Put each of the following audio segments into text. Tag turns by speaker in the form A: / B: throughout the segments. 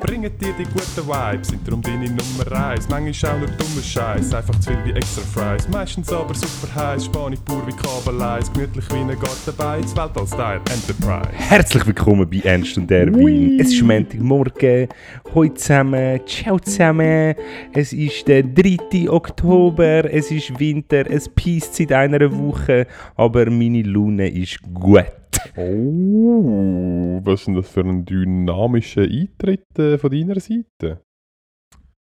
A: bringen dir die guten Vibes, sind darum deine Nummer eins. Manchmal auch nur dummer Scheiß, einfach zu viel wie extra Fries. Meistens aber super heiß, Spanisch pur wie Kabeleis, gemütlich wie ein Gartenbeiz, Weltall-Style Enterprise.
B: Herzlich willkommen bei Ernst und Erwin. Es ist Montagmorgen. Heute zusammen. Ciao zusammen. Es ist der 3. Oktober. Es ist Winter. Es peist seit einer Woche. Aber meine Laune ist gut.
A: Oh, was ist denn das für ein dynamischer Eintritt äh, von deiner Seite?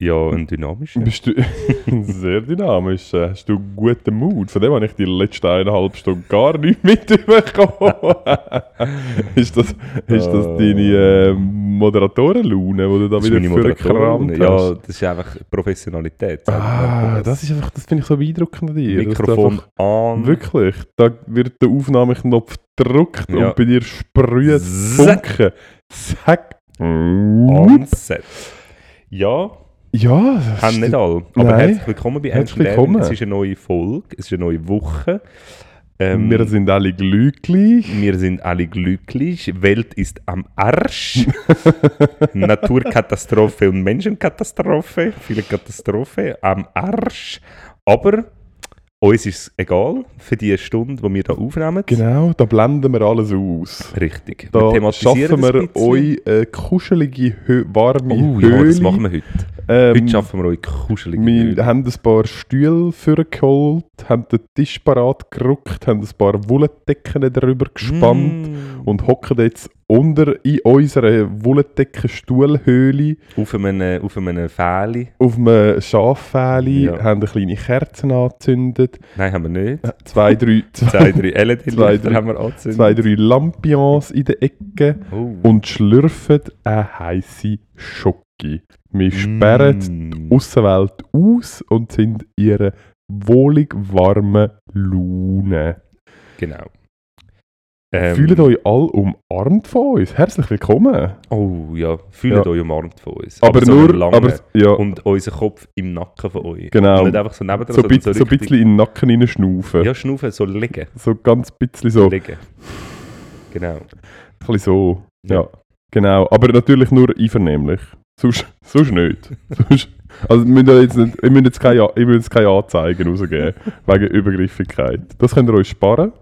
B: Ja, ein dynamischer.
A: Bist du sehr dynamisch? Äh, Hast du einen guten Mut? Von dem habe ich die letzten eineinhalb Stunden gar nicht mitbekommen. ist das, ist das
B: Oh.
A: deine äh, Moderatorenlaune, die du da
B: Das
A: wieder vorgekramt
B: Ja,
A: hast?
B: das ist einfach Professionalität.
A: Ah, das ist einfach, das finde ich so beeindruckend an dir.
B: Mikrofon an.
A: Wirklich, da wird der Aufnahmeknopf gedrückt
B: Ja.
A: und bei dir sprüht
B: Zack.
A: Funken. Zack.
B: On set. Ja,
A: Ja, das
B: haben
A: ist-
B: nicht alle. Aber
A: Nein.
B: herzlich willkommen bei
A: Herzlich willkommen.
B: Es ist eine neue Folge, es ist eine neue Woche. Ähm,
A: Wir sind alle glücklich.
B: Wir sind alle glücklich. Welt ist am Arsch. Naturkatastrophe und Menschenkatastrophe. Viele Katastrophe am Arsch. Aber uns ist es egal für die Stunde, die wir hier aufnehmen.
A: Genau, da blenden wir alles aus.
B: Richtig.
A: Da
B: thematisieren
A: schaffen wir euch eine kuschelige, warme
B: Oh
A: Höhle.
B: ja, das machen wir heute.
A: Ähm,
B: Heute schaffen wir euch kuschelige
A: wir
B: Höhle.
A: haben ein paar Stühle vorgeholt, haben den Tisch parat gerückt, haben ein paar Wolldecken darüber gespannt
B: Mm.
A: und hocken jetzt unter in unserer Wolldecken-Stuhlhöhle
B: Auf einem, auf einem Fähli.
A: auf einem Schaffähli,
B: Ja.
A: haben eine kleine Kerze angezündet,
B: Nein, haben wir nicht.
A: zwei, drei,
B: Zwei, drei
A: Zwei,
B: LED-Lichter
A: drei-
B: haben wir angezündet.
A: zwei, drei Lampions in der Ecke
B: Oh.
A: und schlürfen eine heisse Schoki. Wir sperren die
B: Mm.
A: Außenwelt aus und sind in ihrer wohlig warmen Laune.
B: Genau. Ähm,
A: Fühlt euch all umarmt von uns. Herzlich willkommen.
B: Oh ja, fühlt
A: Ja.
B: euch umarmt von uns.
A: Aber,
B: so
A: nur,
B: lange.
A: aber ja,
B: Und unser Kopf im Nacken von euch.
A: Genau.
B: Und nicht einfach so nebendran,
A: so, ein
B: sondern
A: bisschen, so ein bisschen in den Nacken hineinschnaufen.
B: Ja, schnaufen, so liegen.
A: So ganz bisschen so. Ein
B: Liegen. Genau.
A: bisschen so. Ja.
B: Ja.
A: Genau. Aber natürlich nur einvernehmlich. Sonst, sonst nicht. sonst, also, wir müssen ja jetzt nicht, ich müssen jetzt keine, ich müssen jetzt keine Anzeigen rausgeben. wegen Übergriffigkeit. Das könnt ihr euch sparen.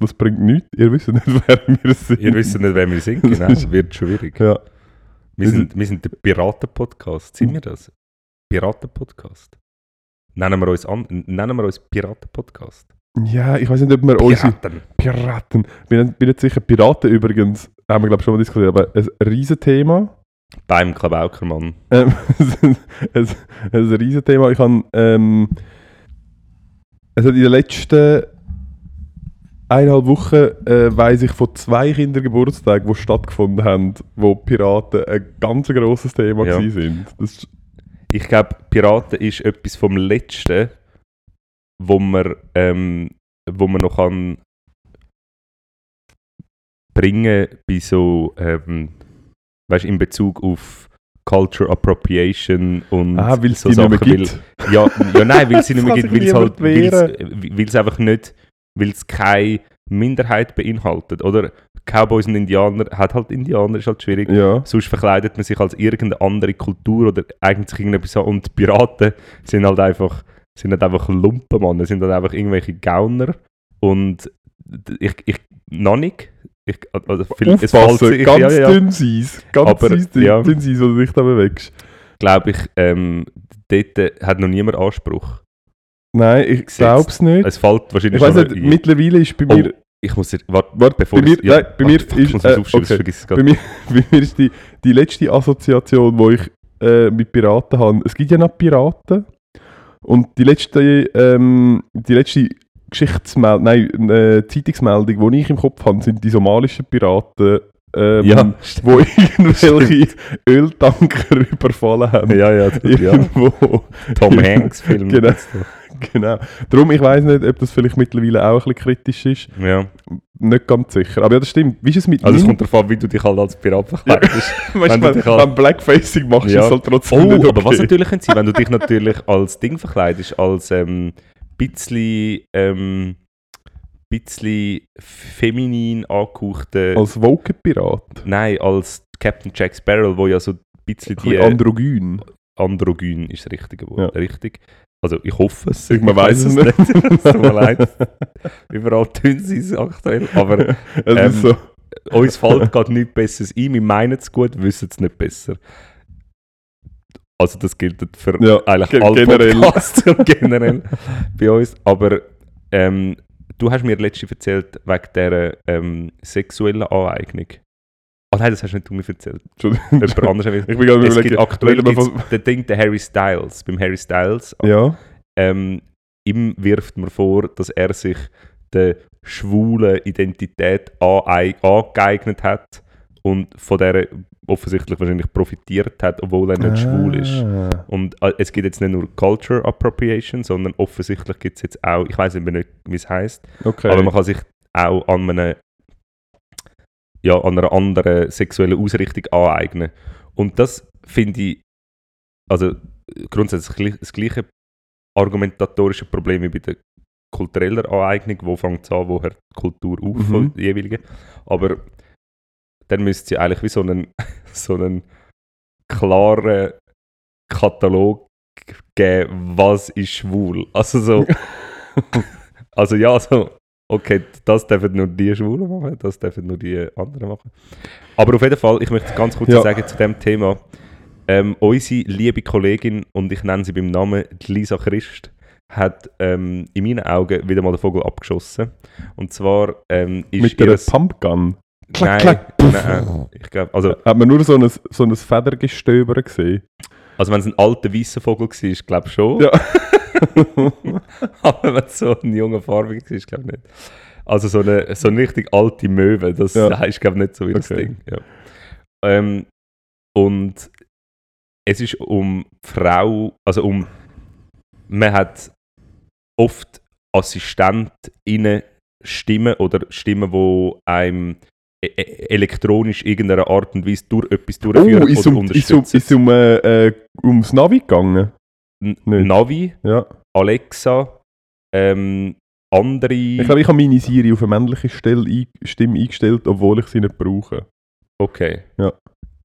A: Das bringt nichts. Ihr wisst nicht, wer wir sind.
B: Ihr wisst nicht, wer wir sind,
A: Das
B: genau.
A: ist-
B: Wird schwierig.
A: Ja.
B: Wir sind, wir sind der Piraten-Podcast. Sind wir das? Piraten-Podcast. Nennen wir uns an, nennen wir uns Piraten-Podcast.
A: ja, ich weiß nicht, ob wir unsere
B: Piraten.
A: Piraten. Ich bin, bin nicht sicher. Piraten übrigens, haben wir glaube ich schon mal diskutiert, aber ein Riesenthema.
B: Beim Klabaukermann.
A: Ähm, ein, ein, Riesenthema. Ich habe ähm, es hat in den letzten eineinhalb Wochen äh, weiss ich von zwei Kindergeburtstagen, die stattgefunden haben, wo Piraten ein ganz grosses Thema
B: Ja.
A: sind.
B: Ich glaube, Piraten ist etwas vom Letzten, wo man, ähm, wo man noch kann bringen bei so, ähm, weißt in Bezug auf Culture Appropriation und
A: ah, weil es
B: so
A: die nicht mehr
B: Sachen,
A: gibt.
B: Weil, ja, ja, nein, weil
A: Das
B: nicht mehr gibt, weil es halt, weil es einfach nicht, weil es keine Minderheit beinhaltet, oder? Cowboys und Indianer, hat halt Indianer, ist halt schwierig.
A: Ja.
B: Sonst verkleidet man sich als irgendeine andere Kultur oder eignet sich irgendetwas an. Und Piraten sind halt einfach, sind halt einfach Lumpen, Mann. sind halt einfach irgendwelche Gauner. Und ich, ich noch nicht. Ich, also viel, es fällt sich-
A: ganz
B: ja, ja, ja.
A: dünnes Eis. Ganz
B: Aber,
A: dünnes,
B: ja.
A: dünnes Eis, wo du dich da bewegst.
B: glaube ich, ähm, dort äh, hat noch niemand Anspruch.
A: Nein, ich glaube es nicht.
B: Es fällt wahrscheinlich
A: Ich
B: schon
A: nicht,
B: ein.
A: mittlerweile ist bei
B: Oh,
A: mir,
B: Ich muss dir, warte,
A: Warte,
B: bevor
A: bei
B: ich-
A: mir- nein, bei mir
B: fuck,
A: ist, äh, okay. bei mir, bei mir ist die, die letzte Assoziation, die ich äh, mit Piraten habe. Es gibt ja noch Piraten. Und die letzte, ähm, die letzte Geschichtsmeldung, nein, äh, Zeitungsmeldung, die ich im Kopf habe, sind die somalischen Piraten, ähm,
B: Ja,
A: wo irgendwelche Öltanker überfallen haben.
B: Ja, ja, das- ja.
A: Irgendwo.
B: Tom Hanks Film.
A: Genau. Genau. Darum, ich weiß nicht, ob das vielleicht mittlerweile auch ein bisschen kritisch ist.
B: Ja.
A: Nicht ganz sicher. Aber ja, das stimmt. Wie ist es mit
B: Also es kommt darauf an, wie du dich halt als Pirat verkleidest.
A: Weißt du,
B: wenn
A: wenn,
B: du dich halt-
A: wenn Blackfacing machst,
B: Ja.
A: ist es halt trotzdem
B: Oh,
A: okay.
B: aber was natürlich sein, wenn du dich natürlich als Ding verkleidest, als ähm, bisschen, ähm, bisschen feminin angehauchte,
A: Als Woken-Pirat.
B: nein, als Captain Jack Sparrow, wo ja so ein bisschen
A: Ein
B: die
A: bisschen androgyn.
B: Androgyn ist das richtige Wort,
A: Ja.
B: richtig? Also ich hoffe es.
A: Man
B: Ich
A: weiß es nicht.
B: es tut mir leid. Überall tun sie es aktuell, aber
A: Es
B: Ähm,
A: ist so.
B: uns fällt gerade nichts Besseres ein. Wir meinen es gut, wissen es nicht besser. Also das gilt für
A: Ja,
B: eigentlich
A: ge-
B: alle
A: generell.
B: Podcasts und generell bei uns. Aber ähm, du hast mir letztens erzählt wegen dieser ähm, sexuellen Aneignung. Ah nein, das hast nicht du mir erzählt. Jemand
A: Entschuldigung.
B: hat mir
A: Ich bin gerade
B: Es gibt aktuell gibt's den Ding, der Harry Styles. Beim Harry Styles,
A: Ja.
B: ähm, ihm wirft man vor, dass er sich der schwulen Identität angeeignet hat und von der offensichtlich wahrscheinlich profitiert hat, obwohl er nicht schwul ist.
A: Ah.
B: Und äh, es gibt jetzt nicht nur Culture Appropriation, sondern offensichtlich gibt es jetzt auch, ich weiß nicht, wie es heißt,
A: Okay.
B: aber man kann sich auch an einer, ja, an einer anderen sexuellen Ausrichtung aneignen. Und das finde ich, also grundsätzlich das gleiche argumentatorische Problem wie bei der kulturellen Aneignung, wo fängt es an, wo hört die Kultur auf
A: Mhm.
B: jeweiligen. Aber dann müsste sie eigentlich wie so einen, so einen klaren Katalog geben, was ist schwul. Also so, also ja, also okay, das dürfen nur die Schwulen machen, das dürfen nur die anderen machen. Aber auf jeden Fall, ich möchte ganz kurz
A: Ja.
B: sagen zu dem Thema. Ähm, unsere liebe Kollegin, und ich nenne sie beim Namen Lisa Christ, hat ähm, in meinen Augen wieder mal den Vogel abgeschossen. Und zwar ähm, ist
A: Mit einer
B: ihres-
A: Pumpgun. Klack,
B: Nein,
A: klack.
B: nein, ich glaube, also,
A: Hat man nur so ein, so ein Federgestöber gesehen?
B: also wenn es ein alter weißer Vogel war, glaube ich schon.
A: Ja.
B: Aber wenn es so ein junger farbiger war, glaube ich nicht. Also so eine, so eine richtig alte Möwe, das
A: Ja.
B: ist glaube ich nicht so wie das
A: Okay.
B: Ding. Ja. Ähm, und es ist um die Frau, also um, man hat oft AssistentInnen Stimmen oder Stimmen, die einem elektronisch irgendeiner Art und Weise durch etwas durchführen
A: Oh, ist
B: oder
A: um, ist um,
B: unterstützen.
A: ist um, äh, äh, ums Navi gegangen?
B: N-
A: nicht.
B: Navi,
A: Ja.
B: Alexa, ähm, andere.
A: Ich glaube, ich habe meine Siri auf eine männliche Stimme eingestellt, obwohl ich sie nicht brauche.
B: okay.
A: Ja.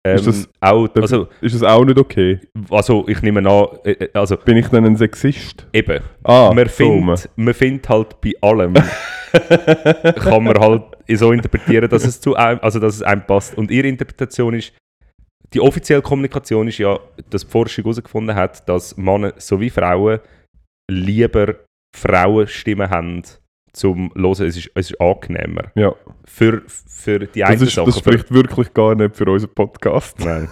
B: Ähm,
A: Ist das-
B: auch,
A: darf-
B: also,
A: Ist das auch nicht okay?
B: also, ich nehme an, äh, äh, also
A: Bin ich dann ein Sexist?
B: eben,
A: Ah,
B: man,
A: so
B: findet, man findet halt bei allem, kann man halt so interpretieren, dass es zu einem, also dass es einem passt. Und ihre Interpretation ist, die offizielle Kommunikation ist ja, dass die Forschung herausgefunden hat, dass Männer sowie Frauen lieber Frauenstimmen haben zum Hören. Es ist, es ist angenehmer.
A: Ja,
B: Für, für die einen
A: das, ist,
B: Sachen.
A: das spricht wirklich gar nicht für unseren Podcast.
B: Nein.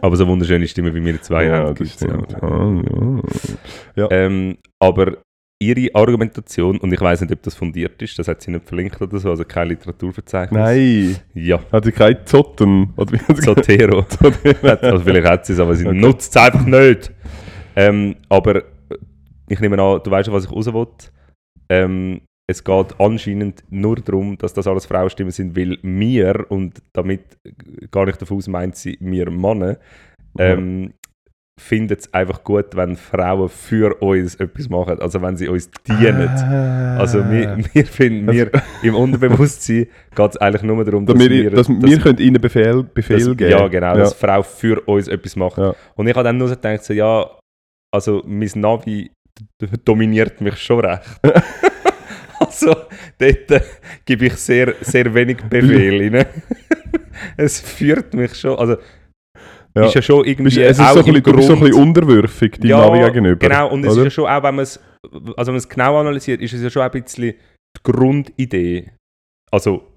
B: aber so wunderschöne Stimmen wie wir zwei
A: ja,
B: haben.
A: das
B: gibt's ja.
A: Ah, ja.
B: Ähm, aber ihre Argumentation, und ich weiß nicht, ob das fundiert ist, das hat sie nicht verlinkt oder so, also kein Literaturverzeichnis.
A: Nein,
B: Ja,
A: hat sie keine Zotten? Oder wie
B: Zotero. Also vielleicht hat sie es, aber sie
A: Okay.
B: nutzt es einfach nicht. Ähm, aber ich nehme an, du weißt, was ich raus will. Ähm, es geht anscheinend nur darum, dass das alles Frauenstimmen sind, weil wir, und damit gar nicht davon aus meint sie, wir Männer, ähm, finden es einfach gut, wenn Frauen für uns etwas machen, also wenn sie uns dienen.
A: Ah.
B: Also wir, wir finden, wir, im Unterbewusstsein geht es eigentlich nur darum,
A: dass wir, dass wir können ihnen Befehl, Befehl
B: dass,
A: geben.
B: Ja, genau,
A: Ja.
B: dass Frau für uns etwas macht.
A: Ja.
B: Und ich habe dann nur so gedacht, so, ja, also mein Navi dominiert mich schon recht. also dort äh, gebe ich sehr, sehr wenig Befehl rein. es führt mich schon, also
A: Ja.
B: ist ja schon irgendwie
A: es ist
B: auch
A: so ein bisschen, bist so ein
B: Grund-
A: bisschen unterwürfig deinem
B: ja,
A: Navi gegenüber.
B: Genau, und es
A: oder?
B: ist ja schon auch, wenn man es, also wenn man es genau analysiert, ist es ja schon ein bisschen die Grundidee, also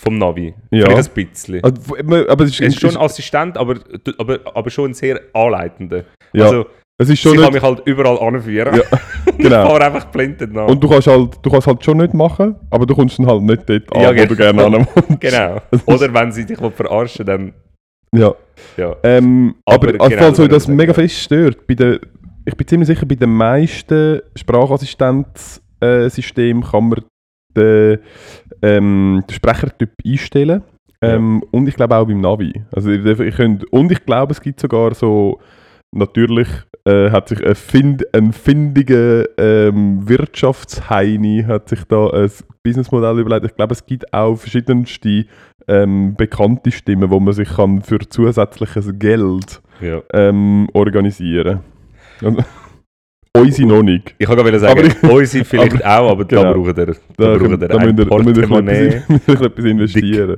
B: vom Navi.
A: Ja.
B: Vielleicht ein bisschen.
A: Also, aber es ist,
B: es ist schon ein Assistent, aber, aber, aber schon ein sehr anleitender.
A: ja,
B: Also,
A: es ist
B: sie
A: schon
B: kann
A: nicht,
B: mich halt überall anführen.
A: Ja, genau.
B: ich fahre einfach blindet nach.
A: und du kannst halt, du kannst halt schon nicht machen, aber du kommst dann halt nicht dort an,
B: Ja,
A: wo
B: genau.
A: du gerne an wohnst.
B: genau. Oder wenn sie dich verarschen dann
A: Ja.
B: ja.
A: Ähm, aber
B: Aber genau, ich
A: das mega
B: ja.
A: fest stört, bei der, ich bin ziemlich sicher, bei den meisten Sprachassistenzsystemen kann man den, ähm, den Sprechertyp einstellen. Ähm, Und ich glaube auch beim Navi. Also ihr, ihr könnt, und ich glaube, es gibt sogar so, natürlich äh, hat sich ein, find, ein findiger ähm, Wirtschaftsheini hat sich da ein Businessmodell überlegt. Ich glaube, es gibt auch verschiedenste ähm, bekannte Stimmen, wo man sich kann für zusätzliches Geld
B: ja.
A: ähm, organisieren kann. Unsere noch nicht.
B: Ich kann gerade sagen,
A: Aber
B: unsere vielleicht auch, aber da
A: genau.
B: da
A: Da,
B: braucht ihr
A: da
B: ein
A: da müsst ihr
B: Portemonnaie.
A: etwas, müsst ihr etwas investieren.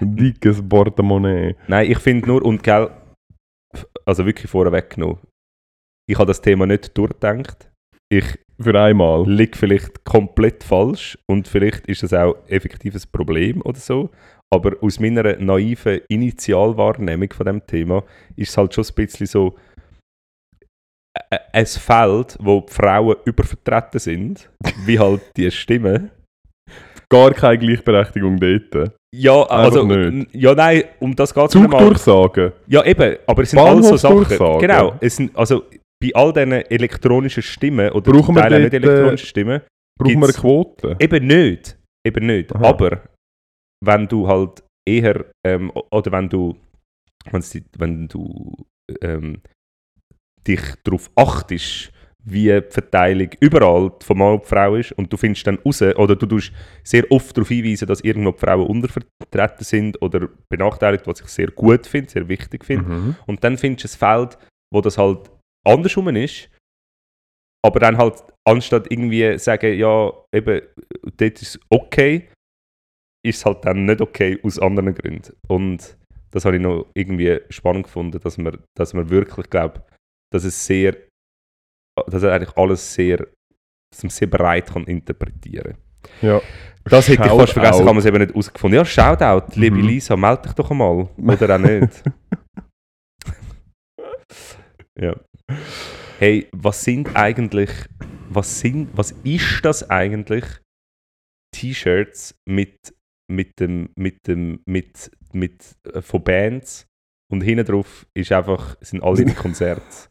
A: Ein dickes Portemonnaie.
B: Nein, ich finde nur, und gell, also wirklich vorweg genommen, ich habe das Thema nicht durchgedacht. Ich
A: Für einmal.
B: liege vielleicht komplett falsch und vielleicht ist es auch effektiv ein Problem oder so. Aber aus meiner naiven Initialwahrnehmung von dem Thema ist es halt schon ein bisschen so ä- ein Feld, wo die Frauen übervertreten sind, wie halt die Stimmen.
A: Gar keine Gleichberechtigung dort.
B: Ja, also,
A: nicht.
B: ja, nein, um das geht es nicht mal.
A: Zugdurchsagen.
B: Ja, eben, aber es sind alles so Sachen. Genau, es sind, also bei all diesen elektronischen Stimmen oder
A: Brauchen wir
B: auch nicht
A: dort, äh,
B: elektronischen Stimmen,
A: Brauchen wir eine Quote?
B: eben nicht. Eben nicht.
A: Aha.
B: Aber wenn du halt eher, ähm, oder wenn du, wenn du ähm, dich darauf achtest, wie die Verteilung überall von Mann und Frau ist und du findest dann raus, oder du tust sehr oft darauf hinweisen, dass irgendwo die Frauen untervertreten sind oder benachteiligt, was ich sehr gut finde, sehr wichtig finde.
A: Mhm.
B: Und dann findest du ein Feld, wo das halt andersrum ist, aber dann halt anstatt irgendwie sagen, ja, eben, dort ist okay, ist es halt dann nicht okay aus anderen Gründen. Und das habe ich noch irgendwie spannend gefunden, dass man, dass man wirklich glaubt, dass es sehr, dass er eigentlich alles sehr, dass man sehr breit kann interpretieren
A: Ja.
B: Das hätte ich fast vergessen, haben wir es eben nicht herausgefunden. Ja, Shoutout, liebe
A: Mhm.
B: Lisa, melde dich doch einmal. Oder auch nicht. ja. Hey, was sind eigentlich, was sind, was ist das eigentlich? T-Shirts mit, mit dem, mit dem, mit, mit, äh, von Bands und hinten drauf ist einfach, sind alle ihre Konzerte.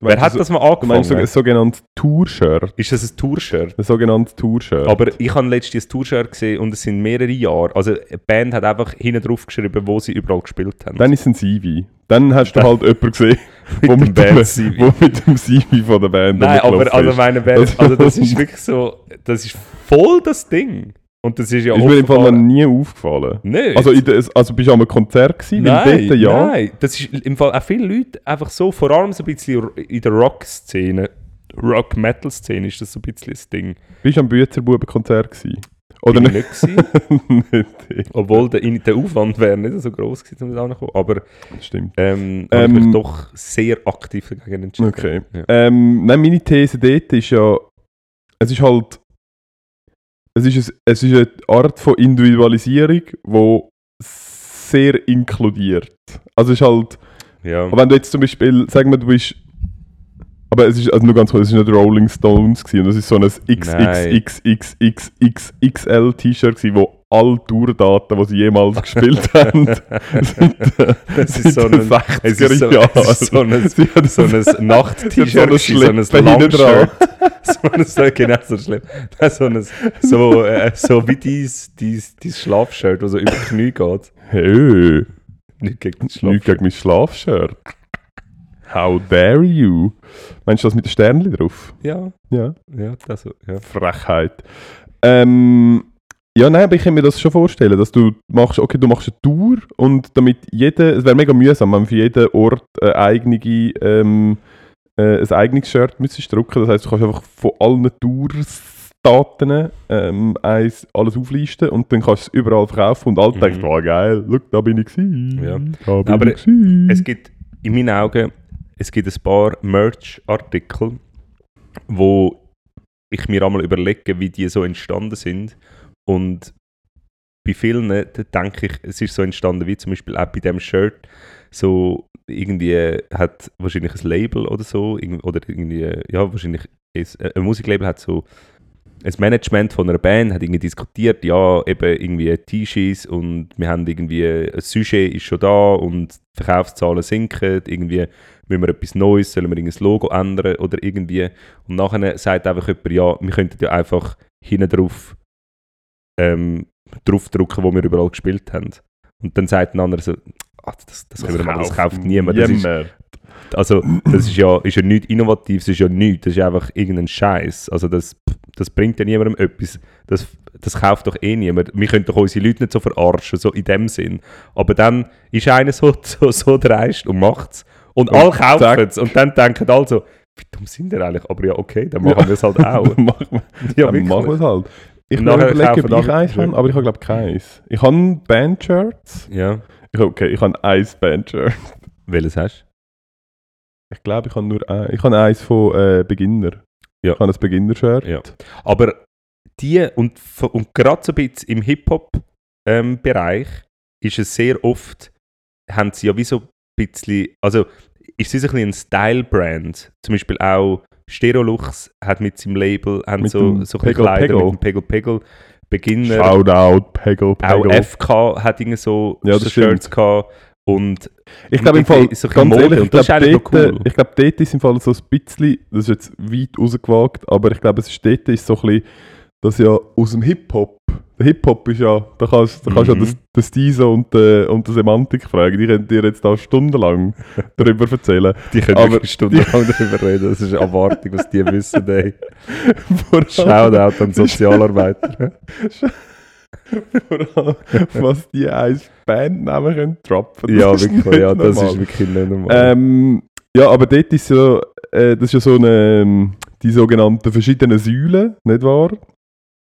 B: Wer hat
A: so-
B: das mal
A: Du meinst so,
B: angefangen?
A: ein sogenanntes Tour-Shirt?
B: Ist das ein Tour-Shirt?
A: Ein sogenanntes Tour-Shirt.
B: Aber ich habe letztens ein Tour-Shirt gesehen und es sind mehrere Jahre. Also eine Band hat einfach hinten drauf geschrieben, wo sie überall gespielt haben.
A: Dann ist es ein CV. Dann hast du halt jemanden gesehen,
B: Mit
A: wo
B: dem
A: mit, dem, wo mit dem CV von der Band
B: Nein, aber also meine Band, also das ist wirklich so, das ist voll das Ding. Und das ist ja
A: ist mir im Fall noch nie aufgefallen.
B: Nicht.
A: Also, in der, also bist du an einem Konzert gewesen?
B: nein,
A: dort ja.
B: nein, das ist im Fall auch viele Leute einfach so, vor allem so ein bisschen in der Rock-Szene, Rock-Metal-Szene ist das so ein bisschen das Ding.
A: Bist du am Bützerbuben-Konzert gewesen? Oder
B: Bin
A: nicht?
B: ich nicht
A: nicht.
B: obwohl der, der Aufwand wäre nicht so groß gewesen, um da anzukommen. Aber
A: Das stimmt.
B: ähm, habe ich
A: Ähm,
B: mich doch sehr aktiv dagegen entschieden.
A: Okay.
B: Ja.
A: Ähm, nein, meine These dort ist ja, es ist halt, es ist, ein, es ist eine Art von Individualisierung, die sehr inkludiert. Also es ist halt,
B: Ja.
A: wenn du jetzt zum Beispiel, sagen wir, du bist, aber es ist also nur ganz kurz, es ist nicht Rolling Stones gewesen, es ist so ein XXXXXXL T-Shirt gewesen, wo alle Tourdaten, die sie jemals gespielt haben, äh,
B: Es ist so ist so-
A: Jahren.
B: es ist so ein-
A: haben
B: so ein Nacht-T-Shirt,
A: so
B: ein. Longshirt. so ein, so, genau, so schlimm. So, ein, so, äh, so wie dies, dies, dies Schlafshirt, das so über die Knie geht.
A: Hey,
B: Nicht gegen das
A: nicht
B: Schlafshirt.
A: gegen mein Schlafshirt. How dare you? Meinst du das mit den Sternchen drauf?
B: Ja,
A: Ja.
B: ja, das ja.
A: Frechheit. Ähm, ja, nein, aber ich kann mir das schon vorstellen, dass du machst, okay, du machst eine Tour und damit jeder, es wäre mega mühsam, wenn für jeden Ort eine eigene, ähm, äh, ein eigenes Shirt müsstest drucken. Das heißt, du kannst einfach von allen Tourdaten ähm, eins, alles auflisten und dann kannst du es überall verkaufen und alle
B: Mhm.
A: denken, oh geil, look, da bin ich gewesen.
B: Ja.
A: Da bin
B: Aber
A: ich gewesen.
B: Es gibt in meinen Augen, es gibt ein paar Merch-Artikel, wo ich mir einmal überlege, wie die so entstanden sind. Und bei vielen denke ich, es ist so entstanden, wie zum Beispiel auch bei dem Shirt, so irgendwie hat wahrscheinlich ein Label oder so, oder irgendwie, ja, wahrscheinlich ist, äh, ein Musiklabel hat so ein Management von einer Band hat irgendwie diskutiert, ja, eben irgendwie T-Shirts und wir haben irgendwie, ein Sujet ist schon da und die Verkaufszahlen sinken, irgendwie müssen wir etwas Neues, sollen wir irgendein Logo ändern oder irgendwie. Und nachher sagt einfach jemand, ja, wir könnten ja einfach hinten drauf ähm, draufdrucken, wo wir überall gespielt haben. Und dann sagt ein anderer so, ah, das, das, können wir machen, das kauft niemand. Das ist, also, das ist ja, ist ja nichts Innovatives, das ist ja nichts, das ist einfach irgendein Scheiß. Also, das, das bringt ja niemandem etwas. Das, das kauft doch eh niemand. Wir können doch unsere Leute nicht so verarschen, so in dem Sinn. Aber dann ist einer so, so, so dreist und macht es. Und,
A: Und
B: alle kaufen es. Und dann denken alle so, wie dumm sind wir eigentlich? Aber ja, okay, dann machen wir es halt auch.
A: Dann machen wir
B: ja,
A: dann machen wir es halt. Ich habe überlegt, ob ich eins habe, aber ich habe glaube keins. Ich habe Bandshirts.
B: Ja.
A: Ich, okay, ich habe eins Bandshirt.
B: Welches hast
A: Ich glaube, ich habe nur ein, ich habe eins von äh, Beginner.
B: Ja.
A: Ich habe ein Beginner-Shirt.
B: Ja. Aber die, und, und gerade so ein bisschen im Hip-Hop-Bereich ist es sehr oft, haben sie ja wie so ein bisschen, also ist es ein bisschen ein Style-Brand. Zum Beispiel auch Stereolux hat mit seinem Label, haben
A: Mit
B: so, so
A: Pegel
B: Kleider
A: Pegel.
B: mit dem Pegel Pegel. Beginner,
A: Shoutout, Pegel,
B: auch
A: Pegel.
B: FK hat irgendwie so,
A: Ja,
B: so. Shirts gehabt. Und
A: Ich glaube im Fall,
B: Ist so
A: ganz
B: Mode
A: ehrlich, ich glaube dort,
B: noch cool.
A: ich glaube dort ist im Fall so ein bisschen, das ist jetzt weit rausgewagt, aber ich glaube es ist dort ist so ein bisschen, dass ja aus dem Hip-Hop, der Hip-Hop ist ja, da kannst, du
B: Mhm.
A: ja das, das Stise und, äh, und die Semantik fragen, die können dir jetzt da stundenlang darüber erzählen.
B: die können
A: Aber-
B: stundenlang darüber reden. Das ist eine Erwartung, was die wissen. Ey. Shoutout an Sozialarbeiter.
A: vor allem, was die als Bandnamen können droppen.
B: ja,
A: Das ist
B: wirklich. Ja, das ist wirklich nicht normal.
A: Ähm, ja, aber dort ist ja, äh, das ist ja so eine, ähm, die sogenannten verschiedenen Säulen, nicht wahr?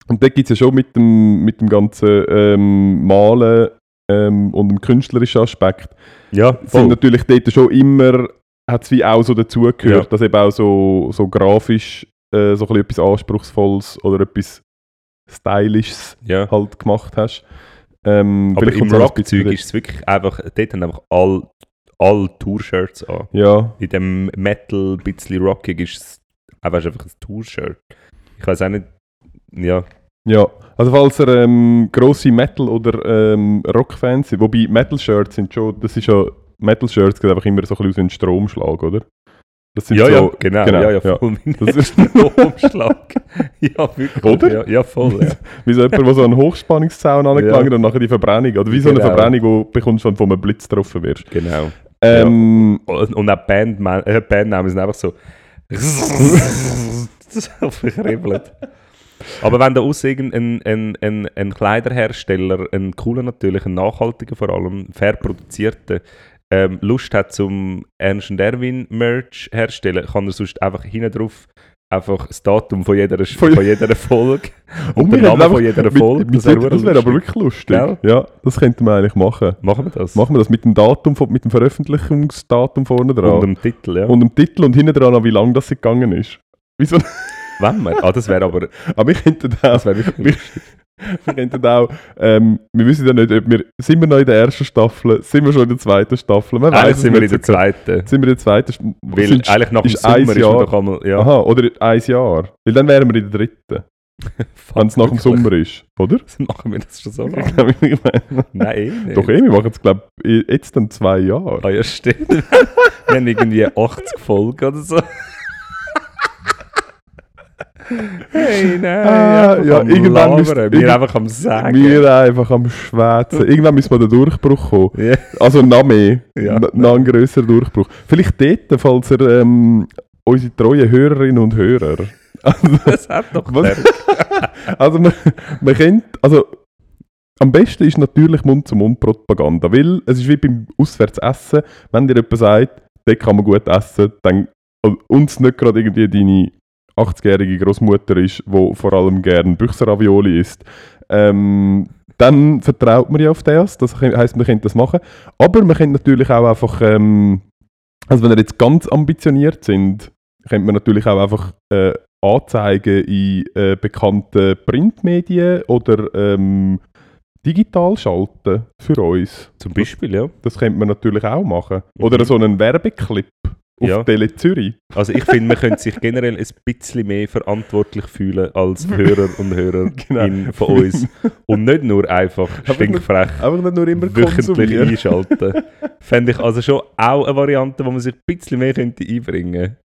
A: Und dort gibt es ja schon mit dem, mit dem ganzen ähm, Malen ähm, und dem künstlerischen Aspekt,
B: ja,
A: sind
B: voll.
A: natürlich dort schon immer, hat es wie auch so dazugehört,
B: Ja.
A: dass eben auch so, so grafisch äh, so ein etwas Anspruchsvolles oder etwas Stylisches
B: Ja.
A: halt gemacht hast. Ähm,
B: Aber im
A: ein
B: Rockzeug ist es wirklich einfach, dort haben einfach all, all Tour-Shirts an.
A: Ja,
B: In dem Metal, bisschen rockig, ist es einfach, einfach ein Tour-Shirt. Ich weiß auch nicht, ja,
A: Ja, also falls ihr ähm, grosse Metal- oder ähm, Rock-Fans sind, wobei Metal-Shirts sind schon, das ist ja, Metal-Shirts sieht einfach immer so ein bisschen aus wie ein Stromschlag, oder? Das sind
B: ja,
A: so,
B: ja, genau,
A: genau,
B: ja, ja,
A: ja.
B: voll mein
A: Das ist
B: Umschlag. ja, wirklich.
A: Oder?
B: Ja, ja voll, ja.
A: wie so jemand, der so einen Hochspannungszaun angelangt und nachher die Verbrennung, oder wie so eine
B: Genau.
A: Verbrennung, wo du bekommst, wenn du von einem Blitz getroffen wirst.
B: Genau.
A: Ähm,
B: Und, und auch Band, äh, Bandnamen sind einfach so. so verkribbelt. Aber wenn da aus irgendein ein, ein, ein Kleiderhersteller, ein cooler natürlich, ein nachhaltiger vor allem, fair produzierter, ähm, Lust hat zum Ernst und Erwin Merch herstellen, kann er sonst einfach hinten drauf einfach das Datum von jeder,
A: Von-
B: von jeder Folge und
A: wir
B: den Namen von jeder
A: mit-
B: Folge.
A: mit-
B: wär
A: das wäre aber
B: lustig.
A: wirklich lustig.
B: Gell?
A: Ja, das könnten wir eigentlich machen.
B: Machen wir das?
A: Machen wir das mit dem Datum, mit dem Veröffentlichungsdatum vorne dran.
B: Und dem Titel, ja.
A: und dem Titel und hinten dran, an, wie lange das gegangen ist. Wieso?
B: Wenn wir? Ah, das wäre aber
A: Aber wir könnten auch,
B: das wäre wirklich
A: wir, könnten auch, ähm, wir wissen ja nicht, ob wir, sind wir noch in der ersten Staffel, sind wir schon in der zweiten Staffel, man
B: Eigentlich
A: es
B: sind wir in der
A: genau.
B: zweiten.
A: Sind wir in der zweiten?
B: Weil
A: sind-
B: eigentlich nach dem
A: ist
B: Sommer ist man doch einmal... Ja,
A: Aha, oder ein Jahr. Weil dann wären wir in der dritten, wenn es nach dem. Sommer ist, oder?
B: Machen wir das schon so lange? Nein, eh nicht.
A: Doch eh, wir machen es glaube ich jetzt dann zwei Jahre.
B: Ah ja, stimmt. wir haben irgendwie 80 Folgen oder so. Hey, nein.
A: Ah, ja, irgendwann
B: labern. Wir
A: irgend-
B: einfach am Sagen.
A: Wir einfach am Schwätzen. Irgendwann müssen wir den Durchbruch kommen.
B: Ja.
A: Also noch mehr.
B: Ja.
A: Noch ein grösserer Durchbruch. Vielleicht dort, falls ihr ähm, unsere treuen Hörerinnen und Hörer. Also,
B: Das hat doch
A: Was? also man, man kennt, also am besten ist natürlich Mund-zu-Mund-Propaganda, weil es ist wie beim Auswärtsessen, wenn dir jemand sagt, dort kann man gut essen, dann und uns nicht gerade irgendwie deine 80-jährige Großmutter ist, wo vor allem gern Büchser-Ravioli isst, ähm, dann vertraut man ja auf das. Das heisst, man könnte das machen. Aber man könnte natürlich auch einfach ähm, Also wenn ihr jetzt ganz ambitioniert sind, könnte man natürlich auch einfach äh, Anzeigen in äh, bekannten Printmedien oder ähm, digital schalten für uns.
B: Zum Beispiel, ja.
A: Das könnte man natürlich auch machen.
B: Mhm.
A: Oder so einen Werbeclip auf
B: Ja.
A: Tele Zürich.
B: Also ich finde, man könnte sich generell ein bisschen mehr verantwortlich fühlen als Hörer und Hörer
A: Genau.
B: von uns. Und nicht nur einfach stinkfrech
A: Einfach nicht nur immer
B: wöchentlich einschalten. Fände ich also schon auch eine Variante, wo man sich ein bisschen mehr könnte einbringen